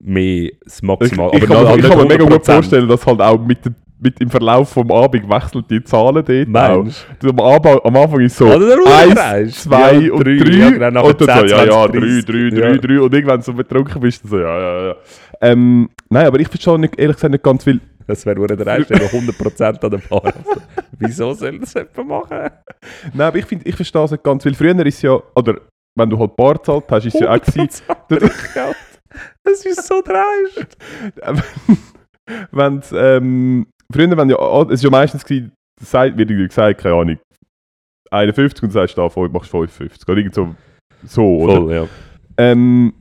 B: mehr das
A: ich,
B: Maximal.
A: ich, kann,
B: noch-
A: mir- ich kann mir mega gut
B: 100%.
A: vorstellen, dass halt auch mit, dem- mit im Verlauf vom Abend wechseln die Zahlen dort
B: Meinst
A: auch. Am, Anfang, am Anfang ist so eins,
B: Umkreis.
A: zwei
B: Ja,
A: und
B: drei,
A: drei.
B: ja, genau,
A: und dann so,
B: 10,
A: ja, ja,
B: 20,
A: drei,
B: 30.
A: drei, drei,
B: Ja.
A: drei. Und irgendwann so betrunken bist, dann so, ja, ja, ja. Ähm, nein, aber ich verstehe nicht, ehrlich gesagt nicht ganz viel.
B: Das wäre nur der Rest, der 100% an der Bar. Also, wieso soll das jemand machen?
A: Nein, aber ich, find, ich verstehe es nicht ganz, weil früher ist ja, oder wenn du halt Bar zahlt hast, ist es ja auch gewesen,
B: 100% Trinkgeld. Das ist so dreist.
A: wenn ähm, früher, wenn ja, ah, es ist ja meistens gewesen, sagt- wird gesagt, keine Ahnung, 51 und du sagst da, fünf- machst 55. Oder irgend so, so oder?
B: Voll, ja.
A: Ähm,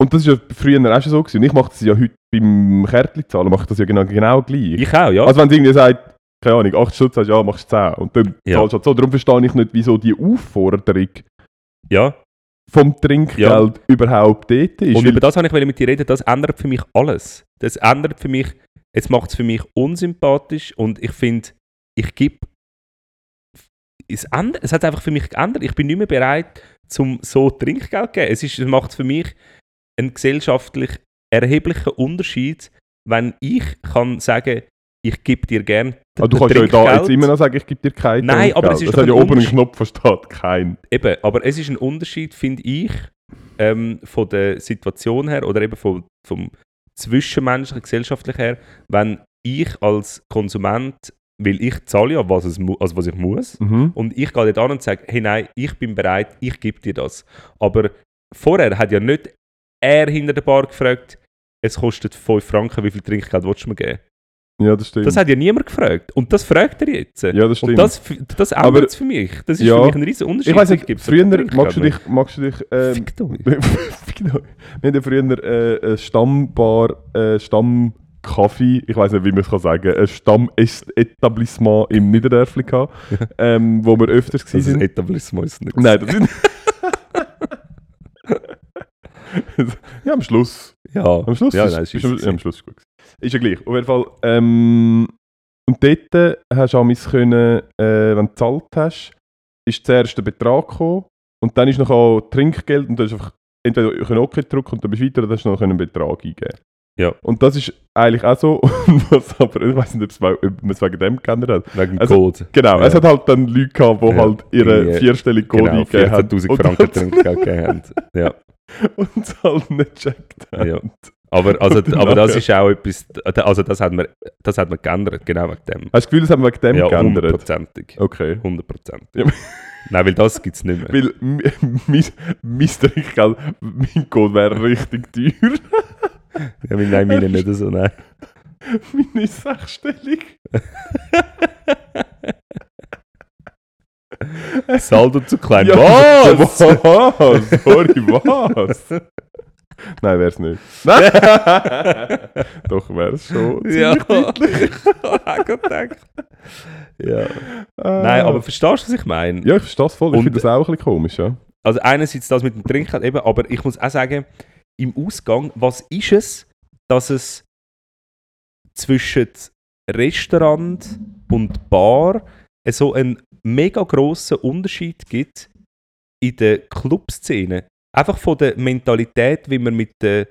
A: und das ist ja früher auch schon so gewesen. Und ich mache das ja heute beim Kärtli-Zahlen, mache ich das ja genau, genau gleich.
B: Ich auch, ja.
A: Also wenn irgendwie sagt, keine Ahnung, 8 Stutz, sagst du, ja, machst du 10. Und dann
B: Ja.
A: zahlst du halt so. Darum verstehe ich nicht, wieso die Aufforderung
B: ja.
A: vom Trinkgeld
B: Ja.
A: überhaupt dort ist.
B: Und über das habe ich mit dir reden, das ändert für mich alles. Das ändert für mich, es macht es für mich unsympathisch und ich finde, ich gebe. Es, es hat einfach für mich geändert. Ich bin nicht mehr bereit, zum so Trinkgeld zu geben. Es, ist, es macht für mich einen gesellschaftlich erheblichen Unterschied, wenn ich kann sagen, ich gebe dir gerne
A: Ah, du kannst ja da jetzt immer noch sagen, ich gebe dir kein
B: Nein, aber
A: Trinkgeld.
B: es ist
A: Das hat ja
B: ein
A: oben einen
B: Unterschied.
A: Knopf versteht, kein.
B: Eben, aber es ist ein Unterschied, finde ich, ähm, von der Situation her oder eben vom, vom zwischenmenschlichen, gesellschaftlichen her, wenn ich als Konsument, weil ich zahle ja, was, es also was ich muss,
A: Mhm.
B: und ich gehe dort an und sage, hey nein, ich bin bereit, ich gebe dir das. Aber vorher hat ja nicht er hinter der Bar gefragt, es kostet 5 Franken, wie viel Trinkgeld willst du mir geben?
A: Ja, das stimmt.
B: Das hat ja niemand gefragt. Und das fragt er jetzt.
A: ja, das stimmt.
B: und das, das ändert es für mich. Das ist
A: Ja.
B: für mich ein riesen Unterschied.
A: ich weiß
B: Ich
A: nicht, früher, magst du
B: nicht.
A: dich, magst du dich, ähm,
B: Fick.
A: Wir hatten ja früher äh, Stammbar, äh, Stammkaffee, ich weiß nicht, wie man es kann sagen, ein Stammetablissement im Niederdörfli gehabt, ähm, wo wir öfters
B: Das ist
A: sind.
B: Etablissement ist nicht.
A: Nein, das sind... ja, am Schluss.
B: Ja,
A: Am Schluss
B: ja,
A: ist,
B: nein,
A: ist,
B: ist,
A: am,
B: ist,
A: ja, am Schluss ist gut. Ist ja gleich. Auf jeden Fall. Ähm, und dort äh, hast du amigs können, äh, wenn du gezahlt hast, ist zuerst der Betrag gekommen und dann ist noch auch Trinkgeld und dann ist einfach entweder können OK drücken und dann bist du weiter oder hast du noch einen Betrag eingeben.
B: Ja.
A: Und das ist eigentlich auch so, was aber, ich weiß nicht, ob man es wegen dem geändert hat.
B: Wegen dem
A: Also,
B: Code.
A: Genau,
B: Ja.
A: es hat halt dann Leute gehabt, die
B: Ja.
A: halt ihre
B: Irgendwie,
A: vierstellige Code
B: Genau,
A: eingegeben haben.
B: 14'000
A: und
B: Franken Trinkgeld gegeben haben. Ja.
A: Und es halt nicht gecheckt haben.
B: Aber, also, aber das ist auch etwas, also das hat man, das hat man geändert, genau wegen dem.
A: Hast du das Gefühl, das haben wir wegen dem
B: ja,
A: geändert?
B: hundertprozentig.
A: Okay.
B: Hundertprozentig.
A: Ja.
B: Nein, weil das gibt es nicht mehr.
A: Weil mein, mein Trinkgeld, mein Code wäre richtig teuer.
B: Ja, wir nehmen meine nicht so, nein.
A: Meine ist sechsstellig.
B: Saldo zu klein.
A: Ja,
B: Was?
A: was? Sorry, was? Nein, wär's nicht. Doch, wär's schon.
B: Ja. Gedacht. Ja. Nein, aber verstehst du, was ich meine?
A: Ja, ich verstehe das voll. Ich finde das auch ein bisschen komisch, ja.
B: Also einerseits das mit dem Trinken eben, aber ich muss auch sagen, im Ausgang, was ist es, dass es zwischen Restaurant und Bar so einen mega grossen Unterschied gibt in der Clubszene? Einfach von der Mentalität, wie man mit den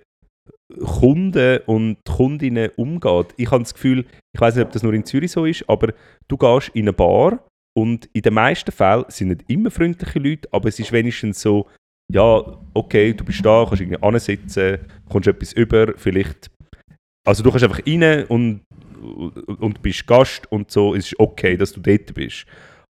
B: Kunden und Kundinnen umgeht. Ich habe das Gefühl, ich weiß nicht, ob das nur in Zürich so ist, aber du gehst in eine Bar und in den meisten Fällen sind nicht immer freundliche Leute, aber es ist wenigstens so, ja, okay, du bist da, kannst irgendwie ansitzen, kommst etwas über, vielleicht. Also du kannst einfach rein und, und bist Gast und so, es ist okay, dass du dort bist.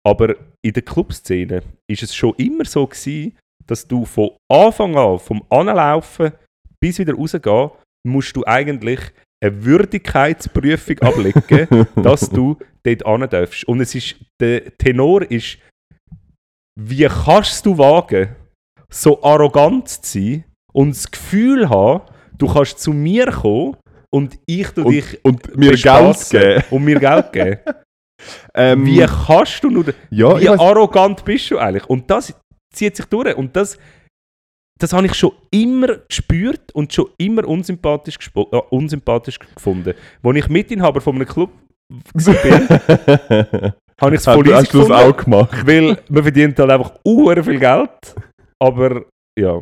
B: Aber in der Clubszene ist es schon immer so gewesen, dass du von Anfang an, vom Anlaufen bis wieder rausgehen, musst du eigentlich eine Würdigkeitsprüfung ablegen, dass du dort hin darfst. Und es ist, der Tenor ist, wie kannst du wagen, so arrogant zu sein und das Gefühl haben, du kannst zu mir kommen und ich tu dich
A: Und, und mir Geld geben.
B: und mir Geld geben.
A: Ähm,
B: Wie kannst du nur...
A: ja,
B: Wie arrogant bist du eigentlich? Und das zieht sich durch. Und das, das habe ich schon immer gespürt und schon immer unsympathisch, äh, unsympathisch gefunden. Als ich Mitinhaber von einem Club war, habe ich es voll easy gefunden.
A: auch gemacht?
B: Weil man verdient halt einfach uhr viel Geld. Aber ja.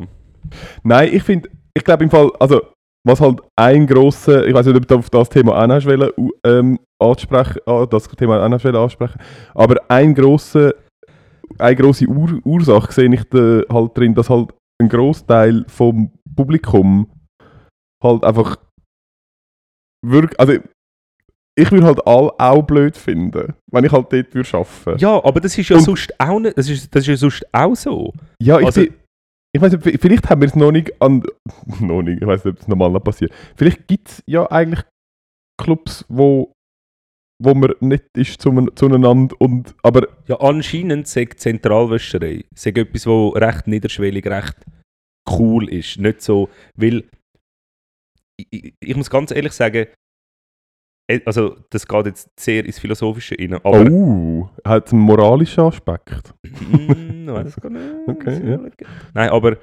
A: Nein, ich finde, ich glaube im Fall, also was halt ein grosser, ich weiß nicht, ob du auf das Thema auch noch ähm, ansprechen, ah, das Thema auch noch ansprechen, aber ein grosser, eine grosse Ur Ursache sehe ich da halt drin, dass halt ein Großteil vom Publikum halt einfach wirklich, also ich würde halt all auch blöd finden, wenn ich halt dort würde arbeiten.
B: Ja, aber das ist ja
A: Und-
B: sonst auch nicht, das ist, das ist ja sonst auch so.
A: Ja, ich,
B: Also-
A: bin- ich weiß nicht, vielleicht haben wir es noch nicht an. noch nicht, ich weiß nicht, ob es normal noch passiert. Vielleicht gibt es ja eigentlich Clubs, wo, wo man nicht ist zu, zueinander und. Aber
B: Ja, anscheinend sagt Zentralwäscherei sagt etwas, wo recht niederschwellig, recht cool ist. Nicht so, weil ich, ich, muss ganz ehrlich sagen, äh, also das geht jetzt sehr ins Philosophische rein, aber
A: oh, hat einen moralischen Aspekt.
B: Mm, weiß gar nicht.
A: Okay, ja.
B: Nein, aber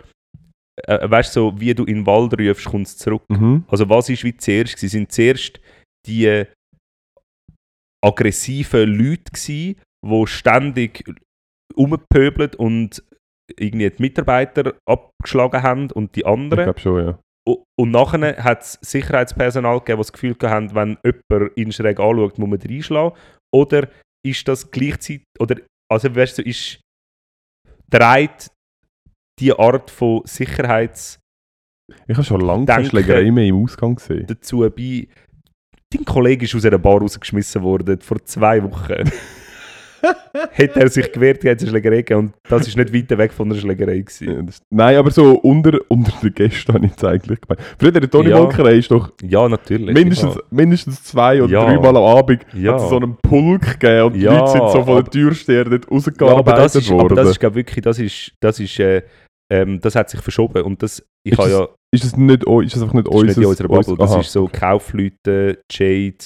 B: äh, weißt du, so, wie du in den Wald rufst, kommt es zurück.
A: Mhm.
B: Also was ist wie zuerst? Sie sind zuerst die aggressiven Leute gsi, die ständig umpöbelt und irgendwie die Mitarbeiter abgeschlagen haben und die
A: Ich
B: anderen.
A: glaube schon, ja.
B: Und nachher hat es Sicherheitspersonal gegeben, das das Gefühl haben, wenn jemand ihn schräg anschaut, muss man reinschlagen. Oder ist das gleichzeitig, oder, also weißt du, ist, dreht die Art von Sicherheits
A: Ich habe schon lange keine Schlägerei mehr im Ausgang gesehen.
B: dazu bei. Dein Kollege ist aus einer Bar rausgeschmissen worden vor zwei Wochen. Hätte er sich gewehrt, hätte es eine Schlägerei gegeben. Und das ist nicht weit weg von einer Schlägerei. Gewesen.
A: Ja, das- Nein, aber so unter, unter den Gästen habe ich es eigentlich gemeint. Früher, der Toni
B: Ja.
A: Molkerei ist doch
B: Ja, natürlich.
A: mindestens, mindestens zwei oder
B: Ja.
A: dreimal am Abend
B: Ja.
A: hat es so einen Pulk gegeben und die
B: Ja,
A: Leute sind so von der Türsteher dort
B: Ja, aber das ist,
A: worden.
B: aber das ist glaub, wirklich, das ist, das ist, äh, ähm, das hat sich verschoben. Und das, ich
A: Ist
B: habe
A: das
B: ja,
A: ist es nicht, ist das einfach nicht
B: das ist nicht in
A: unseres-
B: unserer Bubble, das
A: Aha.
B: ist so Kaufleute, Jade,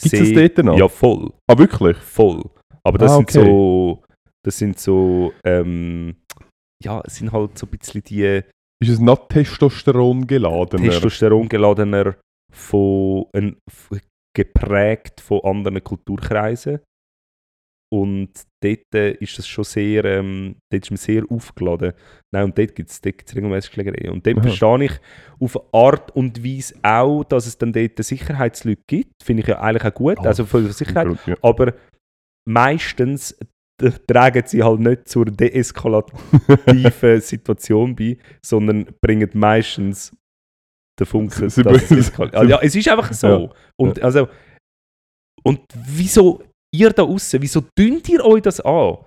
A: Gibt es das dort noch?
B: Ja, voll.
A: Ah, wirklich?
B: Voll. Aber das
A: Ah,
B: sind
A: okay.
B: so, das sind so, ähm, ja, es sind halt so ein bisschen die
A: Ist es noch Testosteron geladener?
B: Testosteron geladener, von, ein, geprägt von anderen Kulturkreisen. Und dort äh, ist das schon sehr, ähm, dort ist man sehr aufgeladen. Nein, und dort gibt es regelmäßig Schlägereien. Und dort
A: Aha.
B: verstehe ich auf eine Art und Weise auch, dass es dann dort Sicherheitsleute gibt. Finde ich ja eigentlich auch gut,
A: Ah,
B: also für die Sicherheit.
A: Grund, ja.
B: Aber meistens tragen sie halt nicht zur deeskalativen Situation bei, sondern bringen meistens den Funken, dass es eskaliert. Also, ja, es ist einfach so.
A: Ja,
B: Und, also, und wieso, ihr da außen, wieso dünnt ihr euch das an?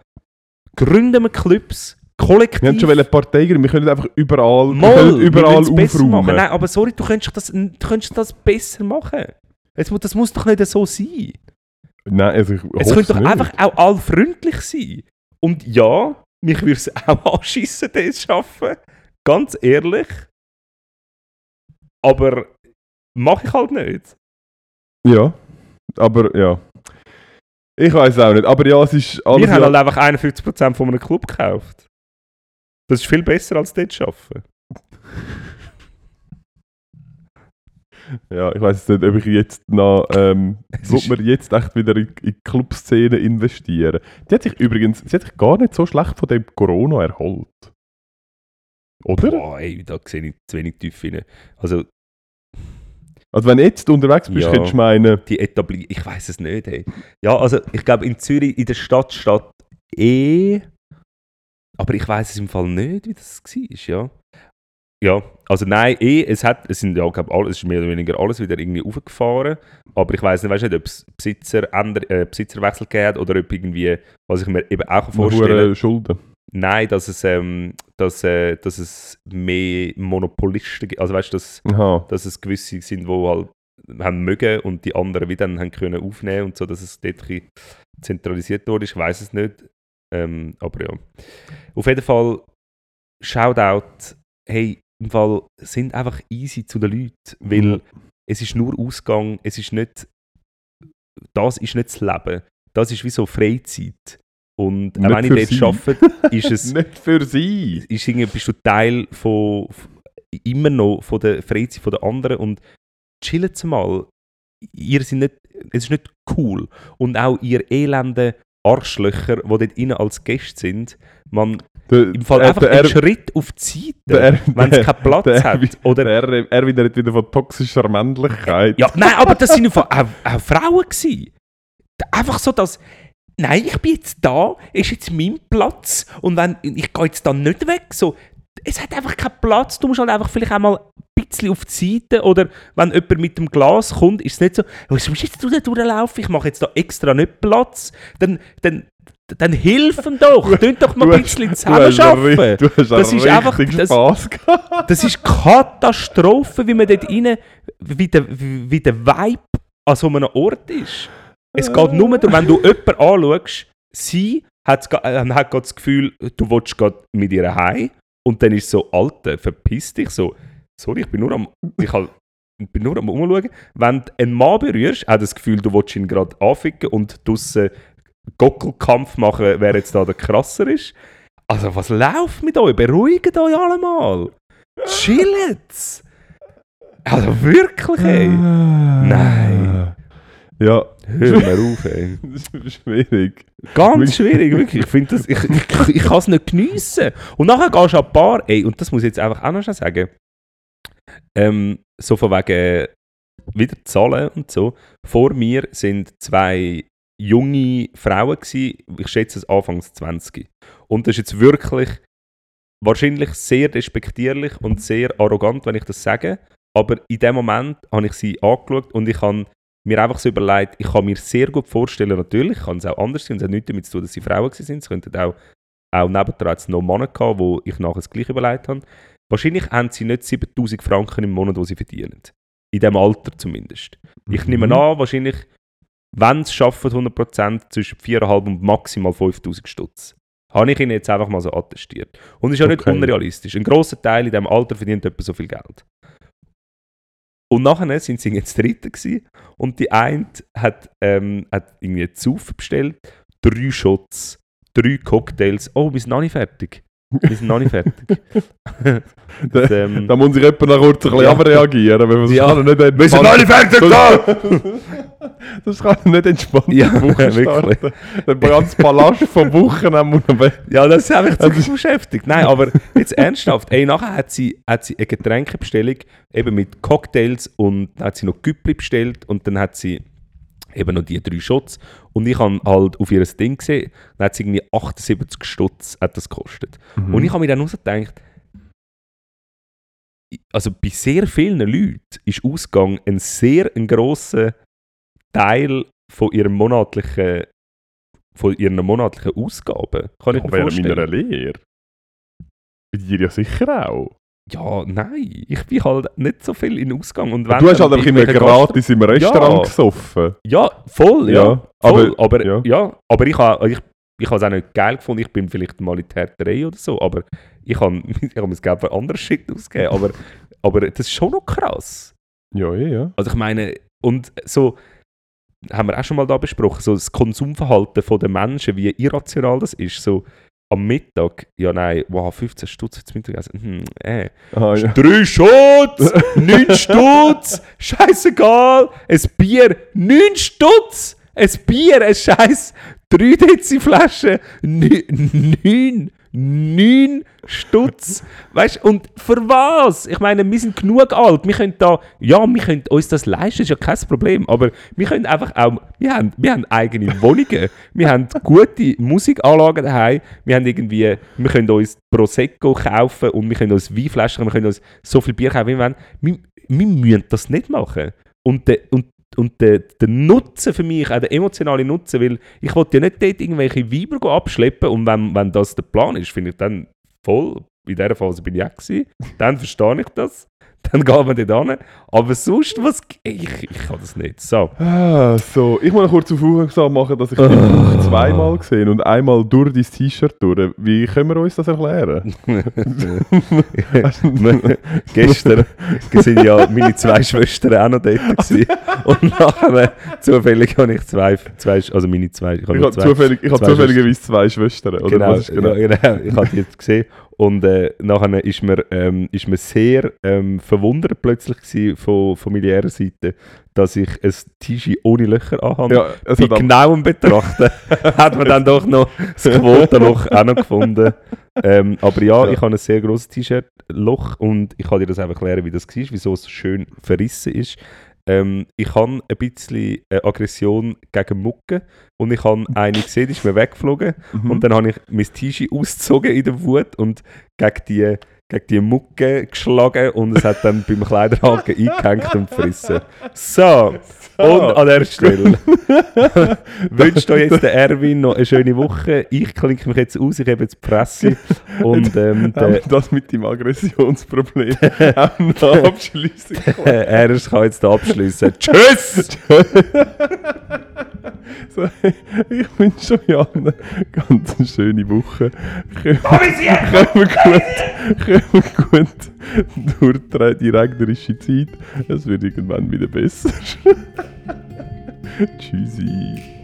B: Gründen wir Clubs, kollektiv.
A: Wir haben schon eine Partei wir können einfach überall,
B: Mal,
A: überall
B: wollen's besser machen.
A: aufräumen.
B: Nein, aber sorry, du könntest das, du könntest das besser machen. Es, das muss doch nicht so sein.
A: Nein, also ich
B: Es könnte doch
A: nicht.
B: einfach auch all freundlich sein. Und ja, mich würde es auch anschissen, das zu schaffen. Ganz ehrlich. Aber mache ich halt nicht.
A: Ja, aber ja. Ich weiß auch nicht, aber ja, es ist alles...
B: Wir haben halt einfach 51% von einem Club gekauft. Das ist viel besser als dort zu arbeiten.
A: ja, ich weiß nicht, ob ich jetzt noch... Ähm,
B: ist-
A: man jetzt echt wieder in, in die Clubszene investieren? Die hat sich übrigens sie hat sich gar nicht so schlecht von dem Corona erholt. Oder?
B: Boah, ey, da sehe ich zu wenig tief rein. Also,
A: Also wenn du jetzt unterwegs bist,
B: Ja.
A: könntest du meinen,
B: die Etablier... Ich weiß es nicht, hey. Ja, also, ich glaube, in Zürich, in der Stadt steht eh... Aber ich weiß es im Fall nicht, wie das war, ja. Ja, also nein, eh, es hat, es sind ja, glaub, alles, es ist mehr oder weniger alles wieder irgendwie aufgefahren, aber ich weiß nicht, nicht, ob es Besitzer, äh, Besitzerwechsel gegeben hat oder ob irgendwie, was ich mir eben auch vorstelle,
A: Schulden.
B: Nein, dass es, ähm, dass, äh, dass es mehr Monopolisten gibt, also weißt du, dass,
A: Aha.
B: dass es gewisse sind, die halt haben mögen und die anderen wieder haben können aufnehmen und so, dass es dort ein zentralisiert wurde, ich weiß es nicht, ähm, aber ja. Auf jeden Fall, Shoutout, hey, im Fall sind einfach easy zu den Leuten, weil
A: Ja.
B: es ist nur Ausgang, es ist nicht, das ist nicht das Leben, das ist wie so Freizeit. Und auch wenn ich
A: sie.
B: dort arbeite, ist es
A: Nicht für sie.
B: ist irgendwie, bist du Teil von, immer noch von der Freizeit der anderen und chillen Sie mal. Ihr seid nicht, es ist nicht cool. Und auch ihr elenden Arschlöcher, die dort innen als Gäste sind, man
A: Der,
B: im Fall
A: der-
B: einfach
A: der,
B: einen
A: Er-
B: Schritt auf die Seite,
A: Er-
B: wenn es keinen Platz
A: der
B: hat. Oder,
A: der Er- Erwin redet wieder von toxischer Männlichkeit.
B: ja, nein, aber das sind Fall auch, auch Frauen gewesen. Einfach so, dass nein, ich bin jetzt da, ist jetzt mein Platz und wenn, ich gehe jetzt dann nicht weg. So, es hat einfach keinen Platz, du musst halt einfach vielleicht auch mal ein bisschen auf die Seite oder wenn jemand mit dem Glas kommt, ist es nicht so, was musst du jetzt da durchlaufen, ich mache jetzt da extra nicht Platz, dann, dann, dann helfen doch, tun doch mal
A: Du
B: ein bisschen
A: Du hast,
B: zusammenarbeiten.
A: du hast
B: Das ist einfach- das-. Das ist Katastrophe, wie man dort rein, wie der, wie der Vibe an so einem Ort ist. Es geht nur darum, wenn du jemanden anschaust, sie hat, äh, hat das Gefühl, du willst gerade mit ihr heim und dann ist so, Alter, verpiss dich so. Sorry, ich bin nur am, ich halt, bin nur am umschauen. Wenn du einen Mann berührst, hat das Gefühl, du willst ihn gerade anficken und draussen Gockelkampf machen, wer jetzt da der krasser ist. Also was läuft mit euch? Beruhigt euch alle mal. Chillt! Also wirklich, ey. Nein.
A: Ja,
B: Hör mir auf, ey.
A: das ist schwierig.
B: Ganz schwierig, wirklich. Ich finde das, ich, ich, ich kann es nicht geniessen. Und nachher gehst du an die Bar, ey, und das muss ich jetzt einfach auch noch schnell sagen. Ähm, so von wegen wieder zahlen und so. Vor mir sind zwei junge Frauen gewesen, ich schätze es anfangs 20. Und das ist jetzt wirklich wahrscheinlich sehr respektierlich und sehr arrogant, wenn ich das sage. Aber in dem Moment habe ich sie angeschaut und ich habe mir einfach so überlegt, ich kann mir sehr gut vorstellen, natürlich kann es auch anders sein, es hat nichts damit zu tun, dass sie Frauen waren, es könnten auch, auch nebendran jetzt noch Männer gehabt, wo ich nachher das gleiche überlegt habe. Wahrscheinlich haben sie nicht 7000 Franken im Monat, die sie verdienen. In diesem Alter zumindest. Ich
A: Mhm.
B: nehme an, wahrscheinlich, wenn sie schaffen, 100% zwischen 4,5 und maximal 5000 Stutz. Habe ich ihnen jetzt einfach mal so attestiert. Und es ist ja nicht
A: Okay.
B: unrealistisch. Ein grosser Teil in diesem Alter verdient etwa so viel Geld. Und nachher sind sie jetzt Dritte gewesen und die eine hat, ähm, hat irgendwie Zuf bestellt, drei Shots, drei Cocktails. Oh, wir sind noch nicht fertig. Wir sind noch nicht fertig. Und, ähm,
A: Da muss sich jemand noch kurz ein bisschen
B: Ja.
A: abreagieren, weil
B: Ja.
A: kann er nicht entspannt...
B: wir sind noch nicht fertig da!
A: Das kann nicht entspannt
B: Ja,
A: Woche
B: wirklich.
A: Der ganze Palast von Wochen muss weg.
B: Ja, das ist einfach zu beschäftigt. Nein, aber jetzt ernsthaft. Ey, nachher hat sie, hat sie eine Getränkebestellung eben mit Cocktails und hat sie noch Güppli bestellt und dann hat sie eben noch die drei Shots und ich habe halt auf ihr Ding gesehen, dann hat sie irgendwie 78 Stutz hat das gekostet. Und ich habe mir dann gedacht, also bei sehr vielen Leuten ist Ausgang ein sehr ein grosser Teil von ihrem monatlichen von ihren monatlichen Ausgaben. Kann ich mir
A: während
B: vorstellen.
A: meiner Lehre. Bei dir ja sicher auch.
B: Ja, nein. Ich bin halt nicht so viel in Ausgang. Und
A: du
B: wenn
A: hast
B: dann
A: halt einfach immer gratis im Restaurant
B: Ja.
A: gesoffen.
B: Ja, voll, ja.
A: Ja,
B: voll,
A: aber-
B: aber,
A: ja.
B: ja. aber ich habe ich, ich es auch nicht geil gefunden. Ich bin vielleicht mal in die Härterei oder so, aber ich habe ich hab mein Geld für andere Shit ausgegeben. Aber, aber das ist schon noch krass.
A: Ja, ja, ja.
B: Also ich meine, und so haben wir auch schon mal da besprochen, so das Konsumverhalten der Menschen, wie irrational das ist. So am Mittag, ja nein, wow, 15 Stutz das Mittagessen, hm, äh.
A: Ah, ja.
B: Drei Shots, 9 Stutz, scheißegal, ein Bier, 9 Stutz, ein Bier, ein scheiß 3 Dezi Flasche, 9, 9 Stutz. Weißt und für was? Ich meine, wir sind genug alt, wir können da, ja, wir können uns das leisten, ist ja kein Problem, aber wir können einfach auch, wir haben, wir haben eigene Wohnungen, wir haben gute Musikanlagen daheim, wir haben irgendwie, wir können uns Prosecco kaufen und wir können uns Weinflaschen, wir können uns so viel Bier kaufen, wie wir wollen. Wir, wir müssen das nicht machen. Und der, und und der, der Nutzen für mich, auch der emotionale Nutzen, weil ich wollte ja nicht dort irgendwelche Weiber abschleppen und wenn, wenn das der Plan ist, finde ich dann voll, in dieser Phase bin ich auch gewesen, dann verstehe ich das, dann gehen wir dort hin. Aber sonst, was, ich, ich kann das nicht. So.
A: Ah, so. Ich muss noch kurz auf aufmerksam machen, dass ich
B: Ah.
A: dich Buch zweimal gesehen und einmal durch dein T-Shirt durch. Wie können wir uns das erklären?
B: Gestern sind ja meine zwei Schwestern auch noch dort gewesen. Und nachher, zufällig habe ich zwei, zwei also meine zwei, ich habe
A: Ich habe
B: zwei,
A: zufällig, ich habe zufälligerweise zwei Schwestern. Oder
B: genau,
A: genau?
B: Ja, genau, ich habe die jetzt gesehen. Und äh, nachher ist mir, ähm, ist mir sehr ähm, verwundert plötzlich von familiärer Seite, dass ich ein T-Shirt ohne Löcher anhabe.
A: Ja, es
B: Bei genauem Betrachten hat man dann doch noch das Quotenloch auch noch gefunden. Ähm, aber ja,
A: Ja.
B: ich habe ein sehr grosses T-Shirt-Loch und ich kann dir das einfach erklären, wie das war, wieso es so schön verrissen ist. Ähm, ich habe ein bisschen äh, Aggression gegen Mucke und ich habe eine gesehen, die ist mir weggeflogen
A: Mhm.
B: und dann habe ich mein T-Shirt ausgezogen in der Wut und gegen die, gegen die Mucke geschlagen und es hat dann beim Kleiderhaken eingehängt und gefressen. So, und an der Stelle wünscht euch jetzt der Erwin noch eine schöne Woche. Ich klinke mich jetzt aus, ich habe jetzt die Fresse und ähm, der,
A: wir das mit dem Aggressionsproblem auch noch
B: äh, er kann jetzt abschließen. Tschüss!
A: So, ich wünsche euch allen eine ganz schöne Woche. Kommen gut, kommen gut durch die regnerische Zeit. Es wird irgendwann wieder besser. Tschüssi.